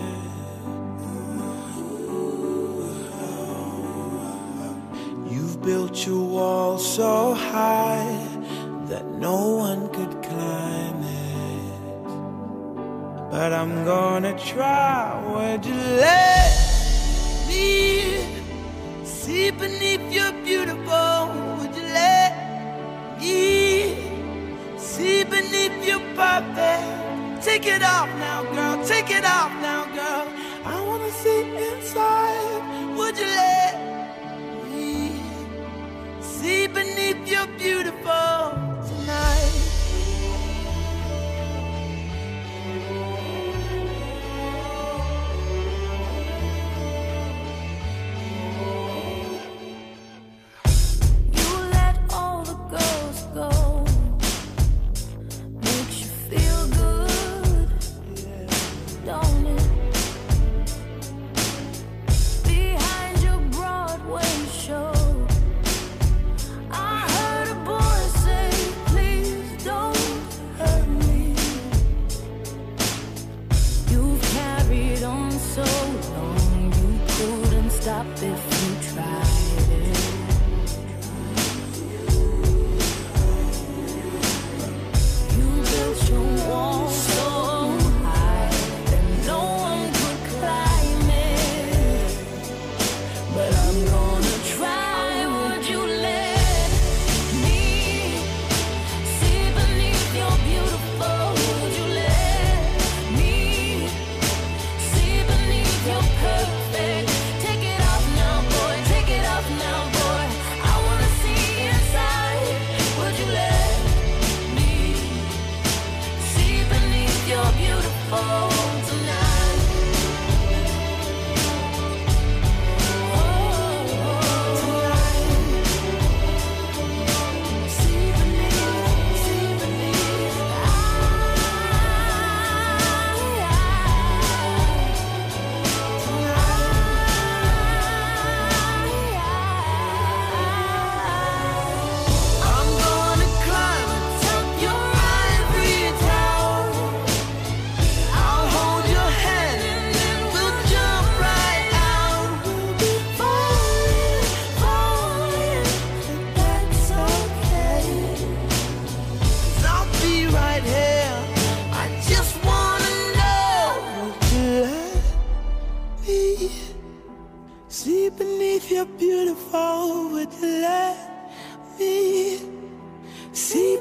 Built your wall so high that no one could climb it. But I'm gonna try. Would you let me see beneath your beautiful? Would you let me see beneath your perfect? Take it off now, girl. Take it off now, girl. I wanna see inside. Would you let you're beautiful.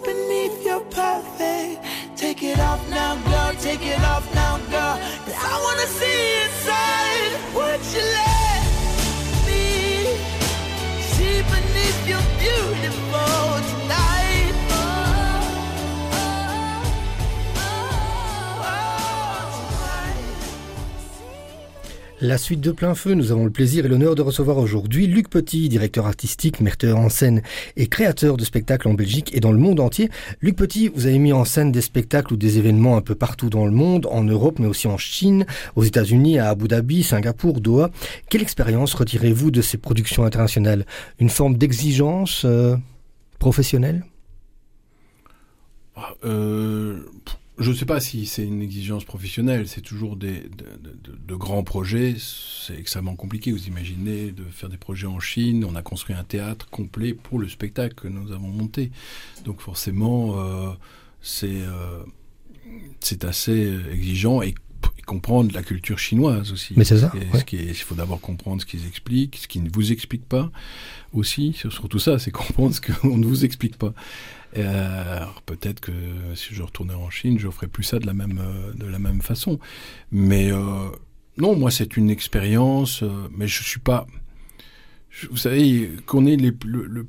beneath your perfect. Take it off now, girl, take it off now, girl. Cause I wanna see inside what you let me see beneath your beautiful. La suite de plein feu, nous avons le plaisir et l'honneur de recevoir aujourd'hui Luc Petit, directeur artistique, metteur en scène et créateur de spectacles en Belgique et dans le monde entier. Luc Petit, vous avez mis en scène des spectacles ou des événements un peu partout dans le monde, en Europe mais aussi en Chine, aux États-Unis, à Abu Dhabi, Singapour, Doha. Quelle expérience retirez-vous de ces productions internationales? Une forme d'exigence euh, professionnelle? Ah, euh, je ne sais pas si c'est une exigence professionnelle, c'est toujours des, de, grands projets, c'est extrêmement compliqué. Vous imaginez de faire des projets en Chine, on a construit un théâtre complet pour le spectacle que nous avons monté. Donc forcément, euh, c'est euh, c'est assez exigeant et comprendre la culture chinoise aussi. Mais c'est ça. Il faut d'abord comprendre ce qu'ils expliquent, ce qu'ils ne vous expliquent pas aussi. Surtout ça, c'est comprendre ce qu'on ne vous explique pas. Euh, peut-être que si je retournais en Chine, je ferais plus ça de la même, euh, de la même façon. Mais euh, non, moi, c'est une expérience, mais je suis pas. vous savez, qu'on ait le,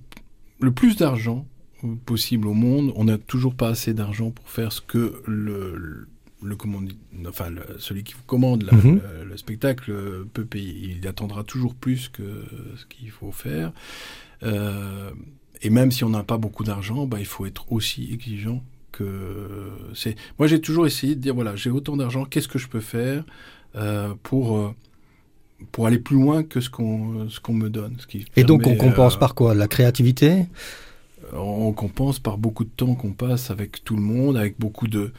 le, plus d'argent possible au monde, on n'a toujours pas assez d'argent pour faire ce que le, le, enfin, celui qui vous commande mhm. le, spectacle peut payer. Il attendra toujours plus que ce qu'il faut faire. Euh, et même si on n'a pas beaucoup d'argent, bah, il faut être aussi exigeant que c'est. Moi, j'ai toujours essayé de dire voilà, j'ai autant d'argent, qu'est-ce que je peux faire euh, pour euh, pour aller plus loin que ce qu'on ce qu'on me donne. Ce qui Et donc, on compense euh, par quoi? La créativité? On compense par beaucoup de temps qu'on passe avec tout le monde, avec beaucoup de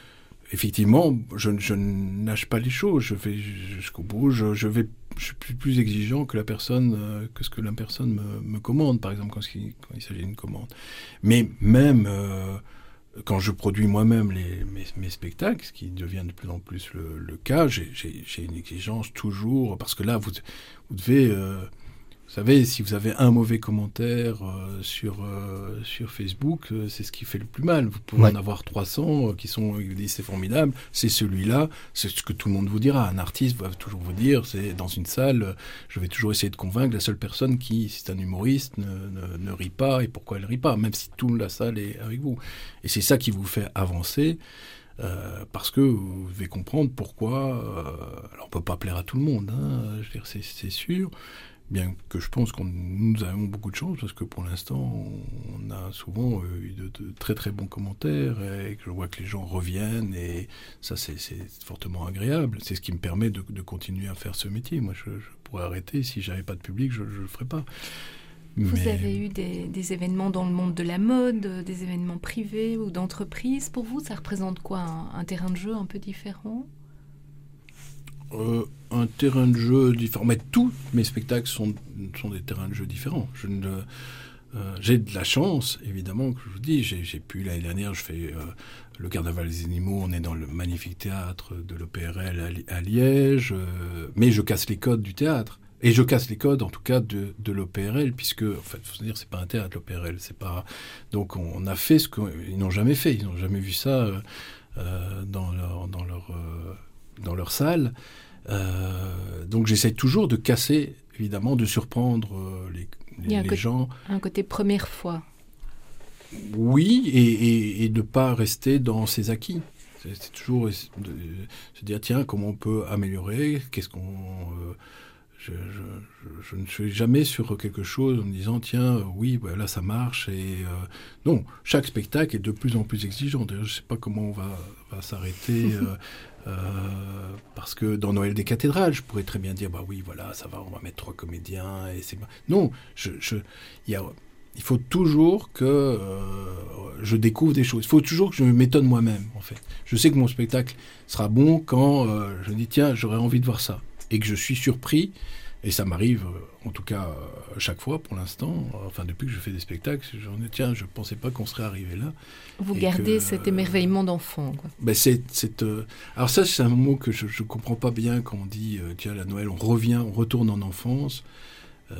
effectivement, je, je nage pas les choses, je vais jusqu'au bout, je, je, vais, je suis plus, exigeant que la personne, euh, que ce que la personne me, commande, par exemple, quand, il, s'agit d'une commande. Mais même euh, quand je produis moi-même mes, spectacles, ce qui devient de plus en plus le, cas, j'ai une exigence toujours, parce que là, vous, vous devez... Euh, vous savez, si vous avez un mauvais commentaire euh, sur, euh, sur Facebook, euh, c'est ce qui fait le plus mal. Vous pouvez en avoir 300 qui sont qui disent c'est formidable, c'est celui-là, c'est ce que tout le monde vous dira. Un artiste va toujours vous dire, c'est dans une salle, je vais toujours essayer de convaincre la seule personne qui, si c'est un humoriste, ne, ne, rit pas et pourquoi elle rit pas, même si toute la salle est avec vous. Et c'est ça qui vous fait avancer. parce que vous devez comprendre pourquoi. alors, on peut pas plaire à tout le monde, hein, c'est sûr bien que je pense que nous avons beaucoup de chance parce que pour l'instant on a souvent euh, eu de, très très bons commentaires et que je vois que les gens reviennent et ça c'est fortement agréable. C'est ce qui me permet de, continuer à faire ce métier. Moi je, pourrais arrêter si j'avais pas de public, je ne le ferais pas. Vous avez eu des, des, événements dans le monde de la mode, des événements privés ou d'entreprise. Pour vous, ça représente quoi un terrain de jeu un peu différent? Euh, un terrain de jeu différent. Mais tous mes spectacles sont, sont des terrains de jeu différents. Je ne, euh, j'ai de la chance, évidemment, que je vous dis. J'ai, pu, l'année dernière, je fais euh, le Carnaval des animaux, on est dans le magnifique théâtre de l'OPRL à, Liège, mais je casse les codes du théâtre. Et je casse les codes, en tout cas, de, de l'OPRL, puisque, en fait, faut se dire, c'est pas un théâtre, l'OPRL, c'est pas. Donc, on a fait ce qu'ils n'ont jamais fait. Ils n'ont jamais vu ça dans dans leur, dans leur salle. Euh, donc j'essaie toujours de casser, évidemment, de surprendre euh, les, les, gens. Un côté première fois. Oui, et, de ne pas rester dans ses acquis. C'est toujours de, se dire, tiens, comment on peut améliorer? Qu'est-ce qu'on... Euh, je, ne suis jamais sur quelque chose en me disant tiens oui bah, là ça marche et non chaque spectacle est de plus en plus exigeant d'ailleurs je sais pas comment on va, va s'arrêter Euh, parce que dans Noël des cathédrales, je pourrais très bien dire bah oui, voilà, ça va, on va mettre trois comédiens et c'est non. Je, y il faut toujours que euh, je découvre des choses. Il faut toujours que je m'étonne moi-même, en fait. Je sais que mon spectacle sera bon quand euh, je dis tiens, j'aurais envie de voir ça et que je suis surpris et ça m'arrive, euh, en tout cas, euh, chaque fois pour l'instant. Enfin, depuis que je fais des spectacles, j'en ai, tiens, je ne pensais pas qu'on serait arrivé là. Vous gardez cet émerveillement d'enfant. Ben c'est, euh, alors ça, c'est un mot que je ne comprends pas bien quand on dit, tiens, la Noël, on revient, on retourne en enfance.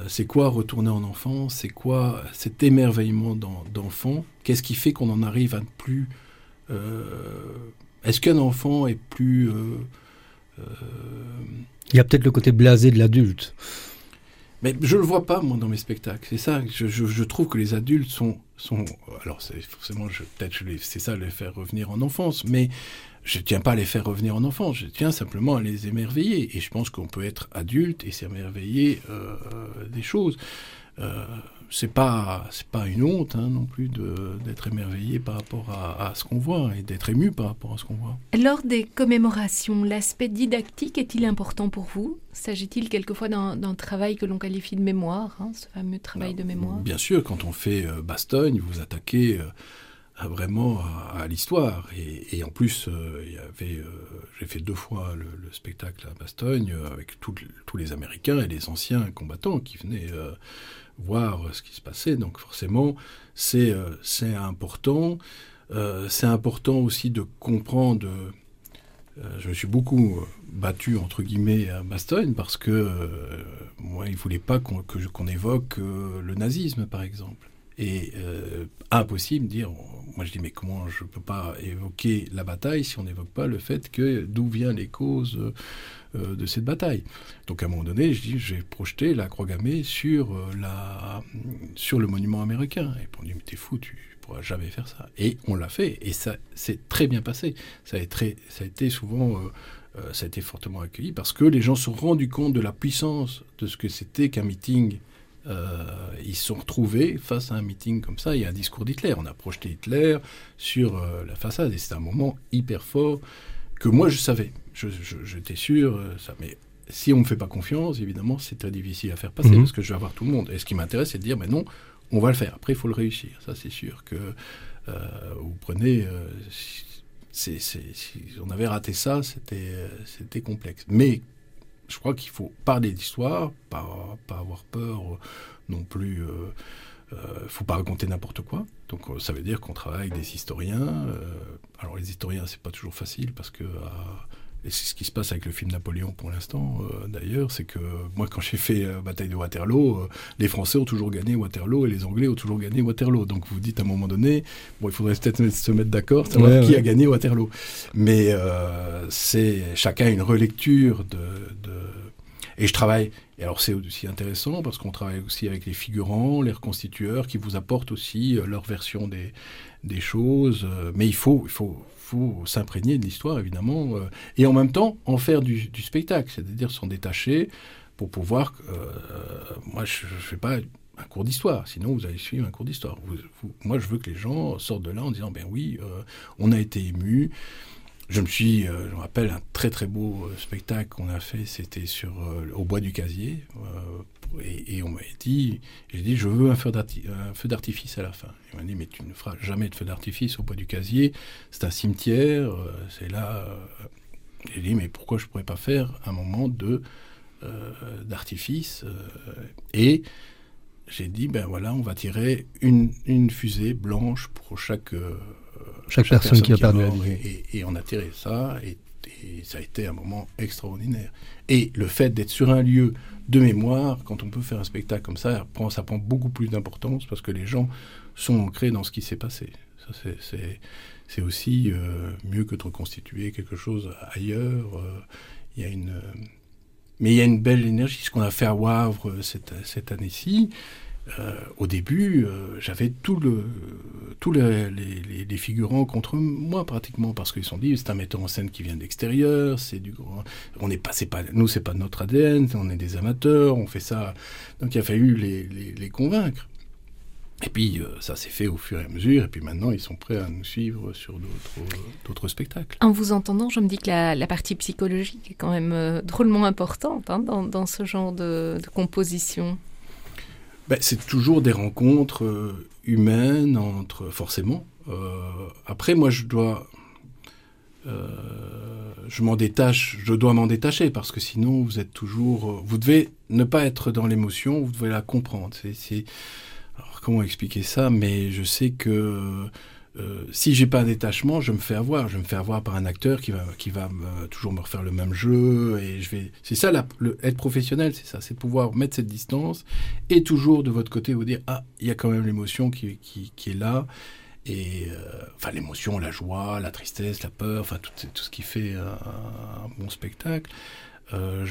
c'est quoi retourner en enfance? C'est quoi cet émerveillement d'enfant? Qu'est-ce qui fait qu'on en arrive à ne plus... Est-ce qu'un enfant est plus... Il y a peut-être le côté blasé de l'adulte. Mais je le vois pas, moi, dans mes spectacles. C'est ça. Je, trouve que les adultes sont. sont alors, forcément, peut-être, c'est ça, les faire revenir en enfance. Mais je ne tiens pas à les faire revenir en enfance. Je tiens simplement à les émerveiller. Et je pense qu'on peut être adulte et s'émerveiller euh, des choses. Euh, c'est pas c'est pas une honte hein, non plus d'être émerveillé par rapport à, ce qu'on voit et d'être ému par rapport à ce qu'on voit. Lors des commémorations, l'aspect didactique est-il important pour vous? S'agit-il quelquefois d'un travail que l'on qualifie de mémoire, hein, ce fameux travail de mémoire? Bien sûr, quand on fait euh, Bastogne, vous attaquez euh, vraiment à, l'histoire. Et, en plus, il y avait, j'ai fait deux fois le, spectacle à Bastogne avec tous les Américains et les anciens combattants qui venaient voir ce qui se passait. Donc forcément, c'est c'est important. c'est important aussi de comprendre euh, je me suis beaucoup euh, battu entre guillemets à Bastogne parce que euh, moi il voulait pas qu'on évoque le nazisme par exemple et impossible de dire moi je dis mais comment je peux pas évoquer la bataille si on n'évoque pas le fait que d'où viennent les causes de cette bataille donc à un moment donné je dis j'ai projeté la croix gammée sur la sur le monument américain et on dit mais t'es fou tu pourra jamais faire ça. Et on l'a fait, et ça s'est très bien passé. Ça a été, souvent, euh, euh, ça a été fortement accueilli parce que les gens se sont rendus compte de la puissance de ce que c'était qu'un meeting. Euh, ils se sont retrouvés face à un meeting comme ça et un discours d'Hitler. On a projeté Hitler sur la façade et c'est un moment hyper fort que moi je savais. J'étais sûr, ça, mais si on ne me fait pas confiance, évidemment, c'est très difficile à faire passer mhm. parce que je vais avoir tout le monde. Et ce qui m'intéresse, c'est de dire, mais non, on va le faire. Après, il faut le réussir. Ça, c'est sûr que euh, vous prenez. Euh, si on avait raté ça, c'était complexe. Mais je crois qu'il faut parler d'histoire, pas, pas avoir peur non plus. Il ne faut pas raconter n'importe quoi. Donc ça veut dire qu'on travaille avec des historiens. alors les historiens, c'est pas toujours facile parce que et c'est ce qui se passe avec le film Napoléon pour l'instant, euh, d'ailleurs, c'est que moi, quand j'ai fait euh, Bataille de Waterloo, euh, les Français ont toujours gagné Waterloo et les Anglais ont toujours gagné Waterloo. Donc vous dites à un moment donné, bon, il faudrait peut-être se mettre d'accord, savoir qui a gagné Waterloo. Mais c'est chacun une relecture de, de, Et je travaille. Et alors c'est aussi intéressant parce qu'on travaille aussi avec les figurants, les reconstitueurs, qui vous apportent aussi leur version des, choses. Mais il faut, il faut faut s'imprégner de l'histoire, évidemment, euh, et en même temps en faire du, spectacle, c'est-à-dire s'en détacher pour pouvoir. Euh, moi, je ne fais pas un cours d'histoire, sinon vous allez suivre un cours d'histoire. moi, je veux que les gens sortent de là en disant ben oui, euh, on a été ému. Je me suis, je me rappelle un très très beau spectacle qu'on a fait, c'était sur au bois du casier et, on m'a dit, j'ai dit, je veux un feu d'artifice à la fin. Il m'a dit, mais tu ne feras jamais de feu d'artifice au bois du casier, c'est un cimetière, euh, c'est là. Euh. J'ai dit, mais pourquoi je ne pourrais pas faire un moment euh, d'artifice Et j'ai dit, ben voilà, on va tirer une, une fusée blanche pour chaque, chaque, personne, qui a perdu la vie. Et, et, on a tiré ça, et, et ça a été un moment extraordinaire. Et le fait d'être sur un lieu de mémoire, quand on peut faire un spectacle comme ça, ça prend beaucoup plus d'importance parce que les gens sont ancrés dans ce qui s'est passé. c'est aussi euh, mieux que de reconstituer quelque chose ailleurs. Euh, il y a une, mais il y a une belle énergie. Ce qu'on a fait à Wavre euh, cette, cette année-ci, euh, au début, euh, j'avais tous les, figurants contre moi pratiquement parce qu'ils sont dit c'est un metteur en scène qui vient d'extérieur, c'est du on n'est pas, pas, nous c'est pas notre ADN, on est des amateurs, on fait ça, donc il a fallu les, convaincre. Et puis euh, ça s'est fait au fur et à mesure, et puis maintenant ils sont prêts à nous suivre sur d'autres spectacles. En vous entendant, je me dis que la, partie psychologique est quand même drôlement importante hein, dans, ce genre de, de composition. Ben, c'est toujours des rencontres euh, humaines entre forcément. Euh, après, moi, je dois, euh, je m'en détache, je dois m'en détacher parce que sinon, vous êtes toujours, vous devez ne pas être dans l'émotion, vous devez la comprendre. C'est, comment expliquer ça? Mais je sais que euh, si j'ai pas un détachement, je me fais avoir. Je me fais avoir par un acteur qui va, qui va toujours me refaire le même jeu. Et je vais. C'est ça, être professionnel, c'est ça, c'est pouvoir mettre cette distance et toujours de votre côté vous dire ah, il y a quand même l'émotion qui, est là. Et euh, enfin l'émotion, la joie, la tristesse, la peur, enfin tout, ce qui fait un, bon spectacle. Euh,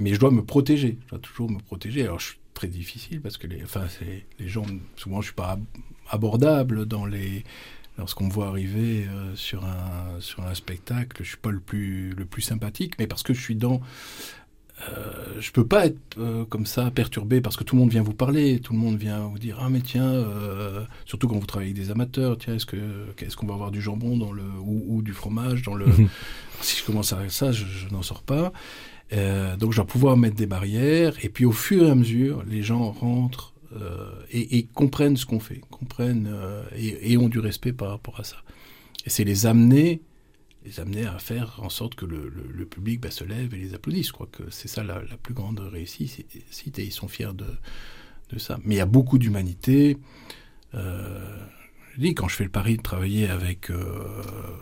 mais je dois me protéger. Je dois toujours me protéger. Alors je suis très difficile parce que les, les gens, souvent je suis pas abordable dans les lorsqu'on me voit arriver euh, sur un sur un spectacle, je suis pas le plus le plus sympathique, mais parce que je suis dans euh, je peux pas être euh, comme ça perturbé parce que tout le monde vient vous parler, tout le monde vient vous dire ah mais tiens euh, surtout quand vous travaillez avec des amateurs tiens est-ce que est-ce qu'on va avoir du jambon dans le ou, du fromage dans le si je commence à ça je, je n'en sors pas. Donc je dois pouvoir mettre des barrières et puis au fur et à mesure les gens rentrent et, comprennent ce qu'on fait, comprennent et, ont du respect par rapport à ça. Et c'est les amener les amener à faire en sorte que le, public bah, se lève et les applaudisse. Je crois que c'est ça la, plus grande réussite et ils sont fiers de, de ça. Mais il y a beaucoup d'humanité. Euh, je dis, quand je fais le pari de travailler avec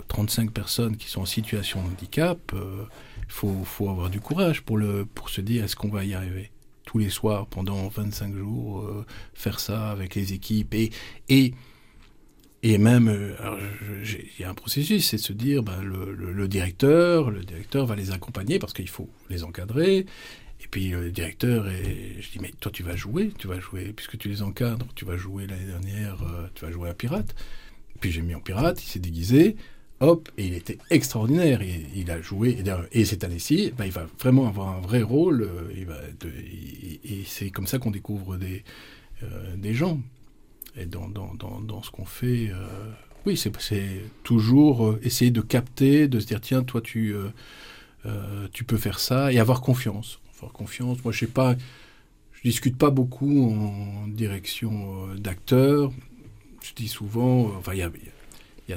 35 euh, personnes qui sont en situation de handicap, il euh, faut, faut, avoir du courage pour, le, pour se dire est-ce qu'on va y arriver? Tous les soirs pendant 25 jours, faire ça avec les équipes et, et et même, il y a un processus, c'est de se dire, ben, le, directeur, le directeur va les accompagner parce qu'il faut les encadrer. Et puis le directeur, et je dis, mais toi tu vas jouer, tu vas jouer, puisque tu les encadres, tu vas jouer l'année dernière, euh, tu vas jouer à pirate. puis j'ai mis en pirate, il s'est déguisé, hop, et il était extraordinaire. Et, il a joué, et, cette année-ci, ben, il va vraiment avoir un vrai rôle, euh, il et, c'est comme ça qu'on découvre des, euh, des gens. Et dans, dans, dans, dans ce qu'on fait, oui, c'est toujours essayer de capter, de se dire, tiens, toi tu... tu peux faire ça et avoir confiance confiance. Moi, je sais pas, je discute pas beaucoup en direction euh, d'acteurs. Je dis souvent, euh, enfin, il y a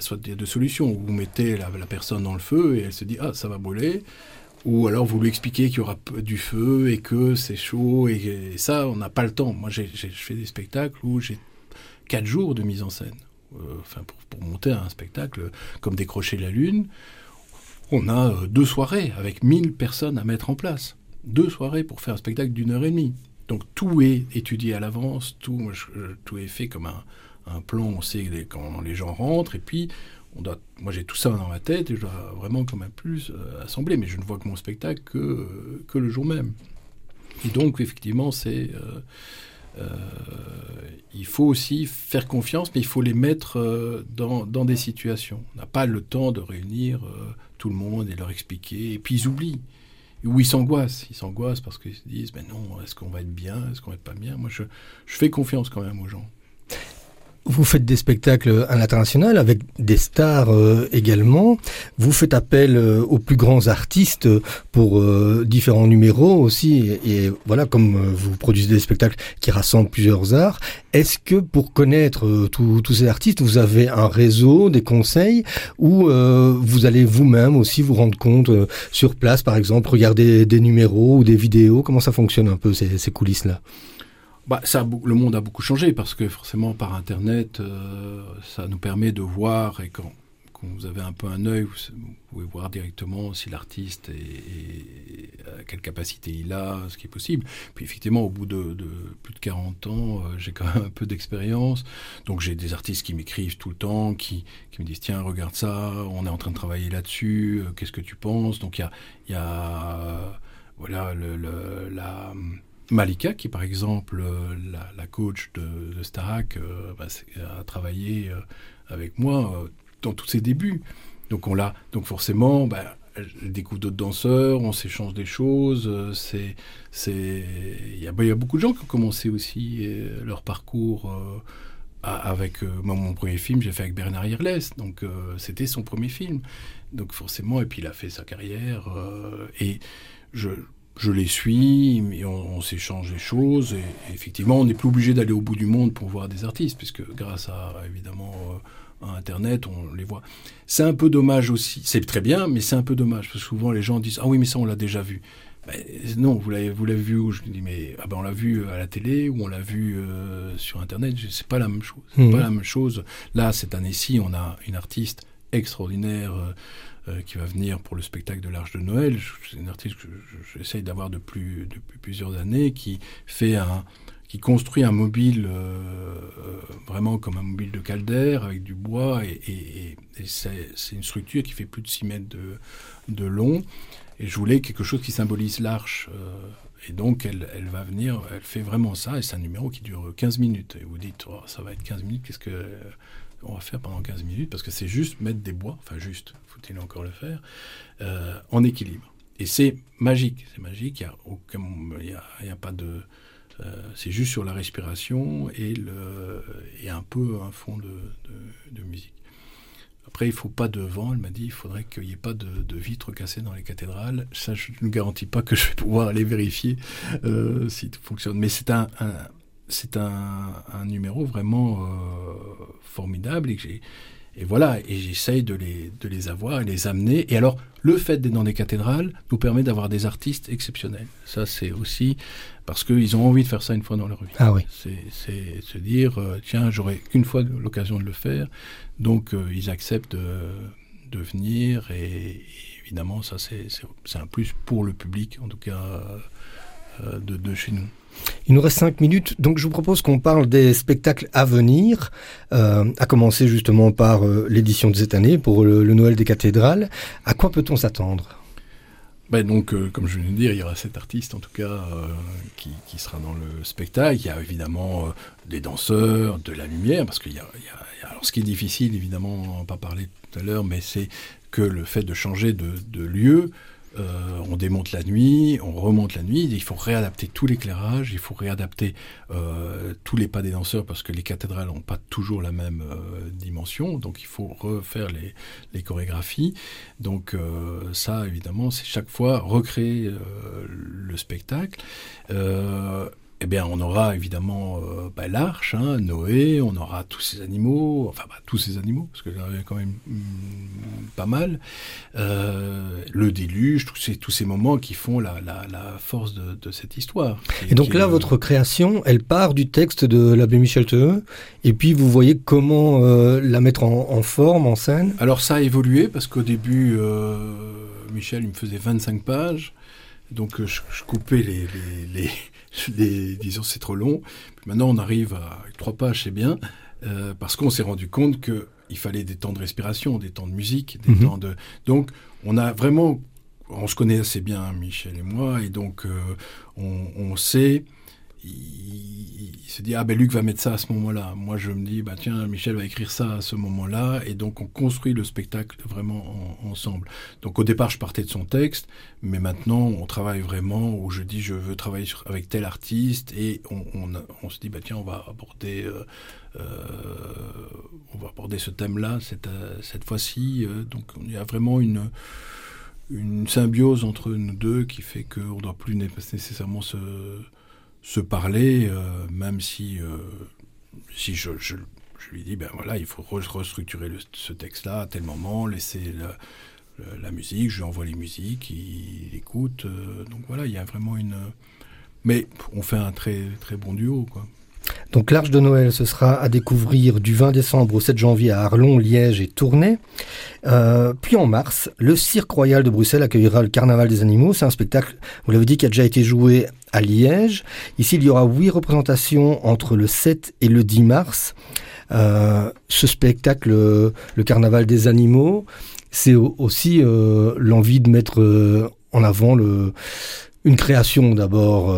soit deux solutions. Vous mettez la, personne dans le feu et elle se dit ah ça va brûler, ou alors vous lui expliquez qu'il y aura du feu et que c'est chaud et, ça on n'a pas le temps. Moi, je fais des spectacles où j'ai quatre jours de mise en scène. Euh, enfin, pour, monter un spectacle comme Décrocher la Lune, on a deux soirées avec 1000 personnes à mettre en place deux soirées pour faire un spectacle d'une heure et demie. Donc tout est étudié à l'avance, tout, tout est fait comme un, un, plan, on sait quand les gens rentrent, et puis on doit, moi j'ai tout ça dans ma tête, et je dois vraiment comme un plus euh, assembler, mais je ne vois que mon spectacle que, que le jour même. Et donc effectivement, c'est... Euh, euh, il faut aussi faire confiance, mais il faut les mettre dans, dans, des situations. On n'a pas le temps de réunir tout le monde et leur expliquer, et puis ils oublient où ils s'angoissent. Ils s'angoissent parce qu'ils se disent, mais non, est-ce qu'on va être bien, est-ce qu'on va être pas bien? Moi, je, je fais confiance quand même aux gens. Vous faites des spectacles à l'international avec des stars euh, également. Vous faites appel euh, aux plus grands artistes pour euh, différents numéros aussi. Et, voilà, comme vous produisez des spectacles qui rassemblent plusieurs arts, est-ce que pour connaître tous ces artistes, vous avez un réseau, des conseils, ou vous allez vous-même aussi vous rendre compte sur place, par exemple, regarder des numéros ou des vidéos? Comment ça fonctionne un peu ces, ces coulisses-là? Bah, ça, le monde a beaucoup changé parce que forcément par Internet, euh, ça nous permet de voir et quand, vous avez un peu un œil, vous, pouvez voir directement si l'artiste est, à quelle capacité il a, ce qui est possible. Puis effectivement, au bout de, plus de 40 ans, euh, j'ai quand même un peu d'expérience. Donc j'ai des artistes qui m'écrivent tout le temps, qui, qui, me disent tiens regarde ça, on est en train de travailler là-dessus, euh, qu'est-ce que tu penses? Donc il y a, voilà la Malika, qui par exemple euh, la, coach de, de Starak, euh, bah, a travaillé euh, avec moi dans tous ses débuts. Donc on l'a, donc forcément, bah, elle découvre d'autres danseurs, on s'échange des choses. c'est, c'est, il y, bah, a beaucoup de gens qui ont commencé aussi leur parcours avec mon premier film, j'ai fait avec Bernard Hirles, donc c'était son premier film. Donc forcément, et puis il a fait sa carrière et je je les suis, mais on, s'échange des choses. Et, effectivement, on n'est plus obligé d'aller au bout du monde pour voir des artistes, puisque grâce à évidemment euh, à Internet, on les voit. C'est un peu dommage aussi. C'est très bien, mais c'est un peu dommage parce que souvent les gens disent ah oui, mais ça on l'a déjà vu. Ben, non, vous l'avez vous l'avez vu où? Je dis mais ah ben on l'a vu à la télé ou on l'a vu euh, sur Internet. C'est pas la même chose. C'est pas mmh. la même chose. Là, cette année-ci, on a une artiste extraordinaire. Euh, euh, qui va venir pour le spectacle de l'Arche de Noël. C'est une artiste que j'essaye d'avoir depuis plusieurs années, qui fait un, qui construit un mobile euh, euh, vraiment comme un mobile de caldaire avec du bois et, c'est une structure qui fait plus de 6 mètres de, long. Et je voulais quelque chose qui symbolise l'arche. et donc elle, elle, va venir, elle fait vraiment ça et c'est un numéro qui dure 15 minutes. Et vous dites, oh, ça va être 15 minutes, qu'est-ce que on va faire pendant 15 minutes parce que c'est juste mettre des bois, enfin juste, faut-il encore le faire, euh, en équilibre. Et c'est magique, c'est magique, il n'y a, a, pas de... Euh, c'est juste sur la respiration et, le, et un peu un fond de, musique. Après, il ne faut pas de vent, elle m'a dit, il faudrait qu'il n'y ait pas de, de, vitres cassées dans les cathédrales. Ça, je ne garantis pas que je vais pouvoir aller vérifier euh, si tout fonctionne. Mais c'est un c'est un, numéro vraiment formidable et j'ai et voilà, et j'essaye de les, de les avoir et les amener. Et alors, le fait d'être dans des cathédrales nous permet d'avoir des artistes exceptionnels. Ça, c'est aussi parce qu'ils ont envie de faire ça une fois dans leur vie. Ah oui. C'est se dire, euh, tiens, j'aurai qu'une fois l'occasion de le faire. Donc, euh, ils acceptent de, de venir. Et, évidemment, ça, c'est un plus pour le public, en tout cas, euh, de, de chez nous. Il nous reste cinq minutes, donc je vous propose qu'on parle des spectacles à venir, euh, à commencer justement par euh, l'édition de cette année pour le, Noël des cathédrales. À quoi peut-on s'attendre? Ben donc, euh, comme je viens de dire, il y aura cet artiste en tout cas qui, sera dans le spectacle. Il y a évidemment des danseurs, de la lumière, parce qu'il y, a, ce qui est difficile évidemment, on va pas parler tout à l'heure, mais c'est que le fait de changer de lieu, euh, on démonte la nuit, on remonte la nuit, il faut réadapter tout l'éclairage, il faut réadapter euh, tous les pas des danseurs parce que les cathédrales n'ont pas toujours la même euh, dimension, donc il faut refaire les, chorégraphies. Donc ça, évidemment, c'est chaque fois recréer le spectacle. Eh bien, on aura évidemment euh, bah, l'arche, hein, Noé, on aura tous ces animaux, enfin bah, tous ces animaux, parce que y a quand même mm, pas mal, euh, le déluge, tous ces, tous ces moments qui font la, force de, cette histoire. Et, donc là, votre création, elle part du texte de l'abbé Michel Theux, et puis vous voyez comment euh, la mettre en, forme, en scène Alors ça a évolué, parce qu'au début, Michel, il me faisait 25 pages, donc je, coupais les disons c'est trop long. maintenant on arrive à trois pages, c'est bien, euh, parce qu'on s'est rendu compte que il fallait des temps de respiration, des temps de musique, des mhm. temps de. Donc on a vraiment, on se connaît assez bien Michel et moi, et donc euh, on, sait il, se dit ah ben Luc va mettre ça à ce moment-là. Moi je me dis bah tiens Michel va écrire ça à ce moment-là et donc on construit le spectacle vraiment ensemble. Donc au départ je partais de son texte, mais maintenant on travaille vraiment où je dis je veux travailler avec tel artiste et on, se dit bah tiens on va aborder euh, euh, on va aborder ce thème-là cette, euh, cette fois-ci. donc il y a vraiment une une symbiose entre nous deux qui fait qu'on ne doit plus nécessairement se se parler, euh, même si, euh, si je, je, lui dis, ben voilà, il faut restructurer ce texte-là à tel moment, laisser la, musique, je lui envoie les musiques, il, écoute. Euh, donc voilà, il y a vraiment une... Mais on fait un très, très bon duo, quoi. Donc l'Arche de Noël, ce sera à découvrir du 20 décembre au 7 janvier à Arlon, Liège et Tournai. Euh, puis en mars, le Cirque Royal de Bruxelles accueillera le Carnaval des Animaux. C'est un spectacle, vous l'avez dit, qui a déjà été joué à Liège. Ici, il y aura huit représentations entre le 7 et le 10 mars. Euh, ce spectacle, le Carnaval des Animaux, c'est aussi euh, l'envie de mettre en avant une création d'abord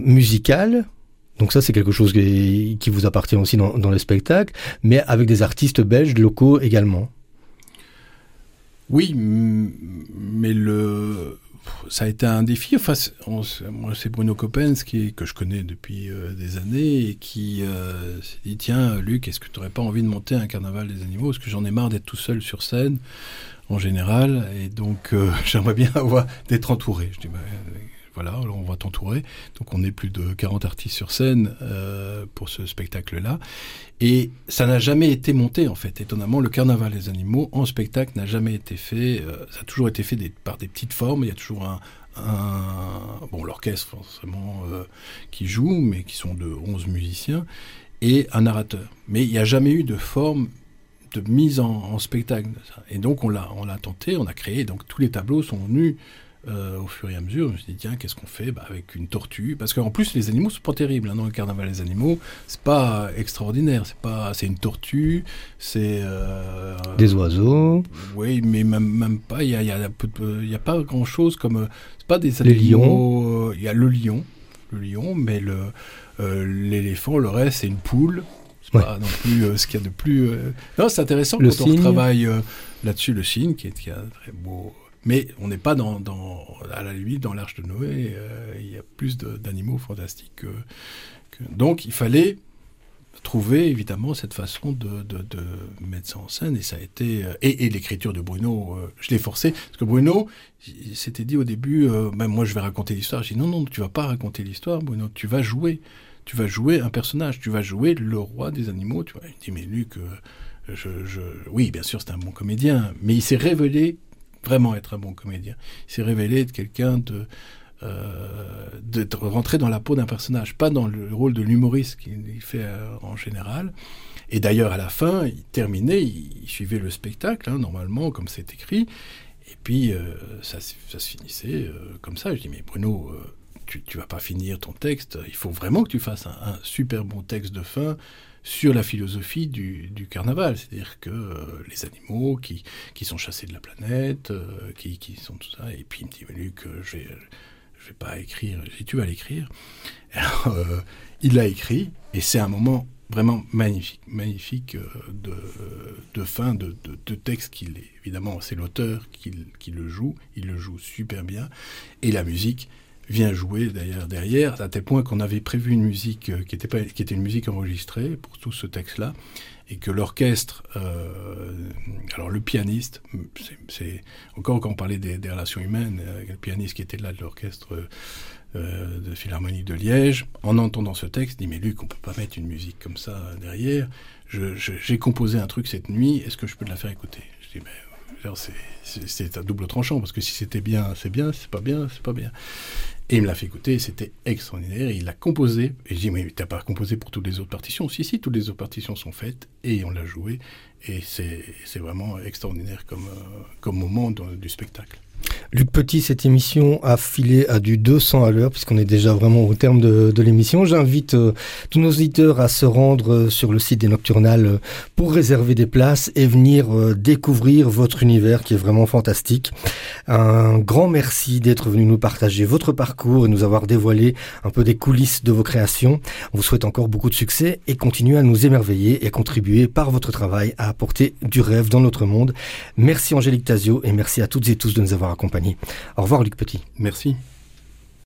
musicale, donc ça, c'est quelque chose qui, vous appartient aussi dans, dans, les spectacles, mais avec des artistes belges locaux également. Oui, mais le, ça a été un défi. Enfin, moi, c'est Bruno Coppens qui, que je connais depuis euh, des années et qui euh, s'est dit Tiens, Luc, est-ce que tu n'aurais pas envie de monter un carnaval des animaux? Parce que j'en ai marre d'être tout seul sur scène en général, et donc euh, j'aimerais bien avoir d'être entouré. Bah, voilà, on va t'entourer. Donc on est plus de 40 artistes sur scène euh, pour ce spectacle-là. Et ça n'a jamais été monté, en fait. Étonnamment, le carnaval des animaux en spectacle n'a jamais été fait. Euh, ça a toujours été fait par des petites formes. Il y a toujours un, bon, l'orchestre forcément euh, qui joue, mais qui sont de 11 musiciens, et un narrateur. Mais il n'y a jamais eu de forme de mise en, en spectacle. Et donc on l'a, on l'a tenté, on a créé. Donc tous les tableaux sont venus euh, au fur et à mesure, je me suis dit, tiens, qu'est-ce qu'on fait bah, avec une tortue? Parce qu'en plus, les animaux, sont pas terribles. Hein, dans le carnaval des animaux, c'est pas extraordinaire. C'est pas, c'est une tortue, c'est. Euh, Des oiseaux. Oui, mais même, même pas. Il y a, y, a y a, pas grand-chose comme. C'est pas des animaux. Il y a le lion, le lion, mais le l'éléphant, le reste, c'est une poule. C'est pas non plus ce qu'il y a de plus. Non, c'est intéressant quand on travaille là-dessus, le cygne, qui est, qui est un très beau mais on n'est pas dans, à la limite dans l'Arche de Noé. Euh, il y a plus d'animaux fantastiques. Que, Donc il fallait trouver évidemment cette façon de, mettre ça en scène et ça a été euh, et, l'écriture de Bruno euh, je l'ai forcé parce que Bruno il s'était dit au début ben moi je vais raconter l'histoire j'ai dit non non tu vas pas raconter l'histoire Bruno tu vas jouer tu vas jouer un personnage tu vas jouer le roi des animaux tu vois il dit mais Luc oui bien sûr c'est un bon comédien mais il s'est révélé vraiment être un bon comédien il s'est révélé être quelqu'un de euh, d'être rentré dans la peau d'un personnage, pas dans le rôle de l'humoriste qu'il fait euh, en général. Et d'ailleurs, à la fin, il terminait, il, suivait le spectacle, hein, normalement, comme c'est écrit. Et puis, euh, ça, se finissait comme ça. Je dis, mais Bruno, tu, tu vas pas finir ton texte. Il faut vraiment que tu fasses un super bon texte de fin sur la philosophie du, du carnaval, c'est-à-dire que euh, les animaux qui, qui sont chassés de la planète, euh, qui, qui sont tout ça, et puis il me dit, mais Luc, euh, je vais, je vais pas écrire, si tu vas l'écrire. Il l'a écrit, et c'est un moment vraiment magnifique, magnifique de, de fin de, de, de texte qu'il est. Évidemment, c'est l'auteur qui, qui le joue, il le joue super bien, et la musique vient jouer d'ailleurs derrière, à tel point qu'on avait prévu une musique euh, qui était, pas, qui était une musique enregistrée pour tout ce texte-là, et que l'orchestre, euh, alors le pianiste, c'est encore quand on parlait des, relations humaines, euh, le pianiste qui était là de l'orchestre de Philharmonie de Liège, en entendant ce texte, dit mais Luc, on peut pas mettre une musique comme ça derrière. J'ai composé un truc cette nuit, est-ce que je peux te la faire écouter? Je dis mais c'est un double tranchant parce que si c'était bien, c'est bien, c'est pas bien, c'est pas bien. Et il me l'a fait écouter, c'était extraordinaire. Il l'a composé. Et je dis, mais t'as pas composé pour toutes les autres partitions? Si, si, toutes les autres partitions sont faites et on l'a joué. Et c'est vraiment extraordinaire comme, euh, comme moment du spectacle. Luc Petit, cette émission a filé à du 200 à l'heure, puisqu'on est déjà vraiment au terme de, l'émission. J'invite euh, tous nos auditeurs à se rendre euh, sur le site des Nocturnales euh, pour réserver des places et venir découvrir votre univers qui est vraiment fantastique. Un grand merci d'être venu nous partager votre parcours et nous avoir dévoilé un peu des coulisses de vos créations. On vous souhaite encore beaucoup de succès et continuez à nous émerveiller et contribuer par votre travail à apporter du rêve dans notre monde. Merci Angélique Tazio et merci à toutes et tous de nous avoir accompagnés. Au revoir Luc Petit. Merci.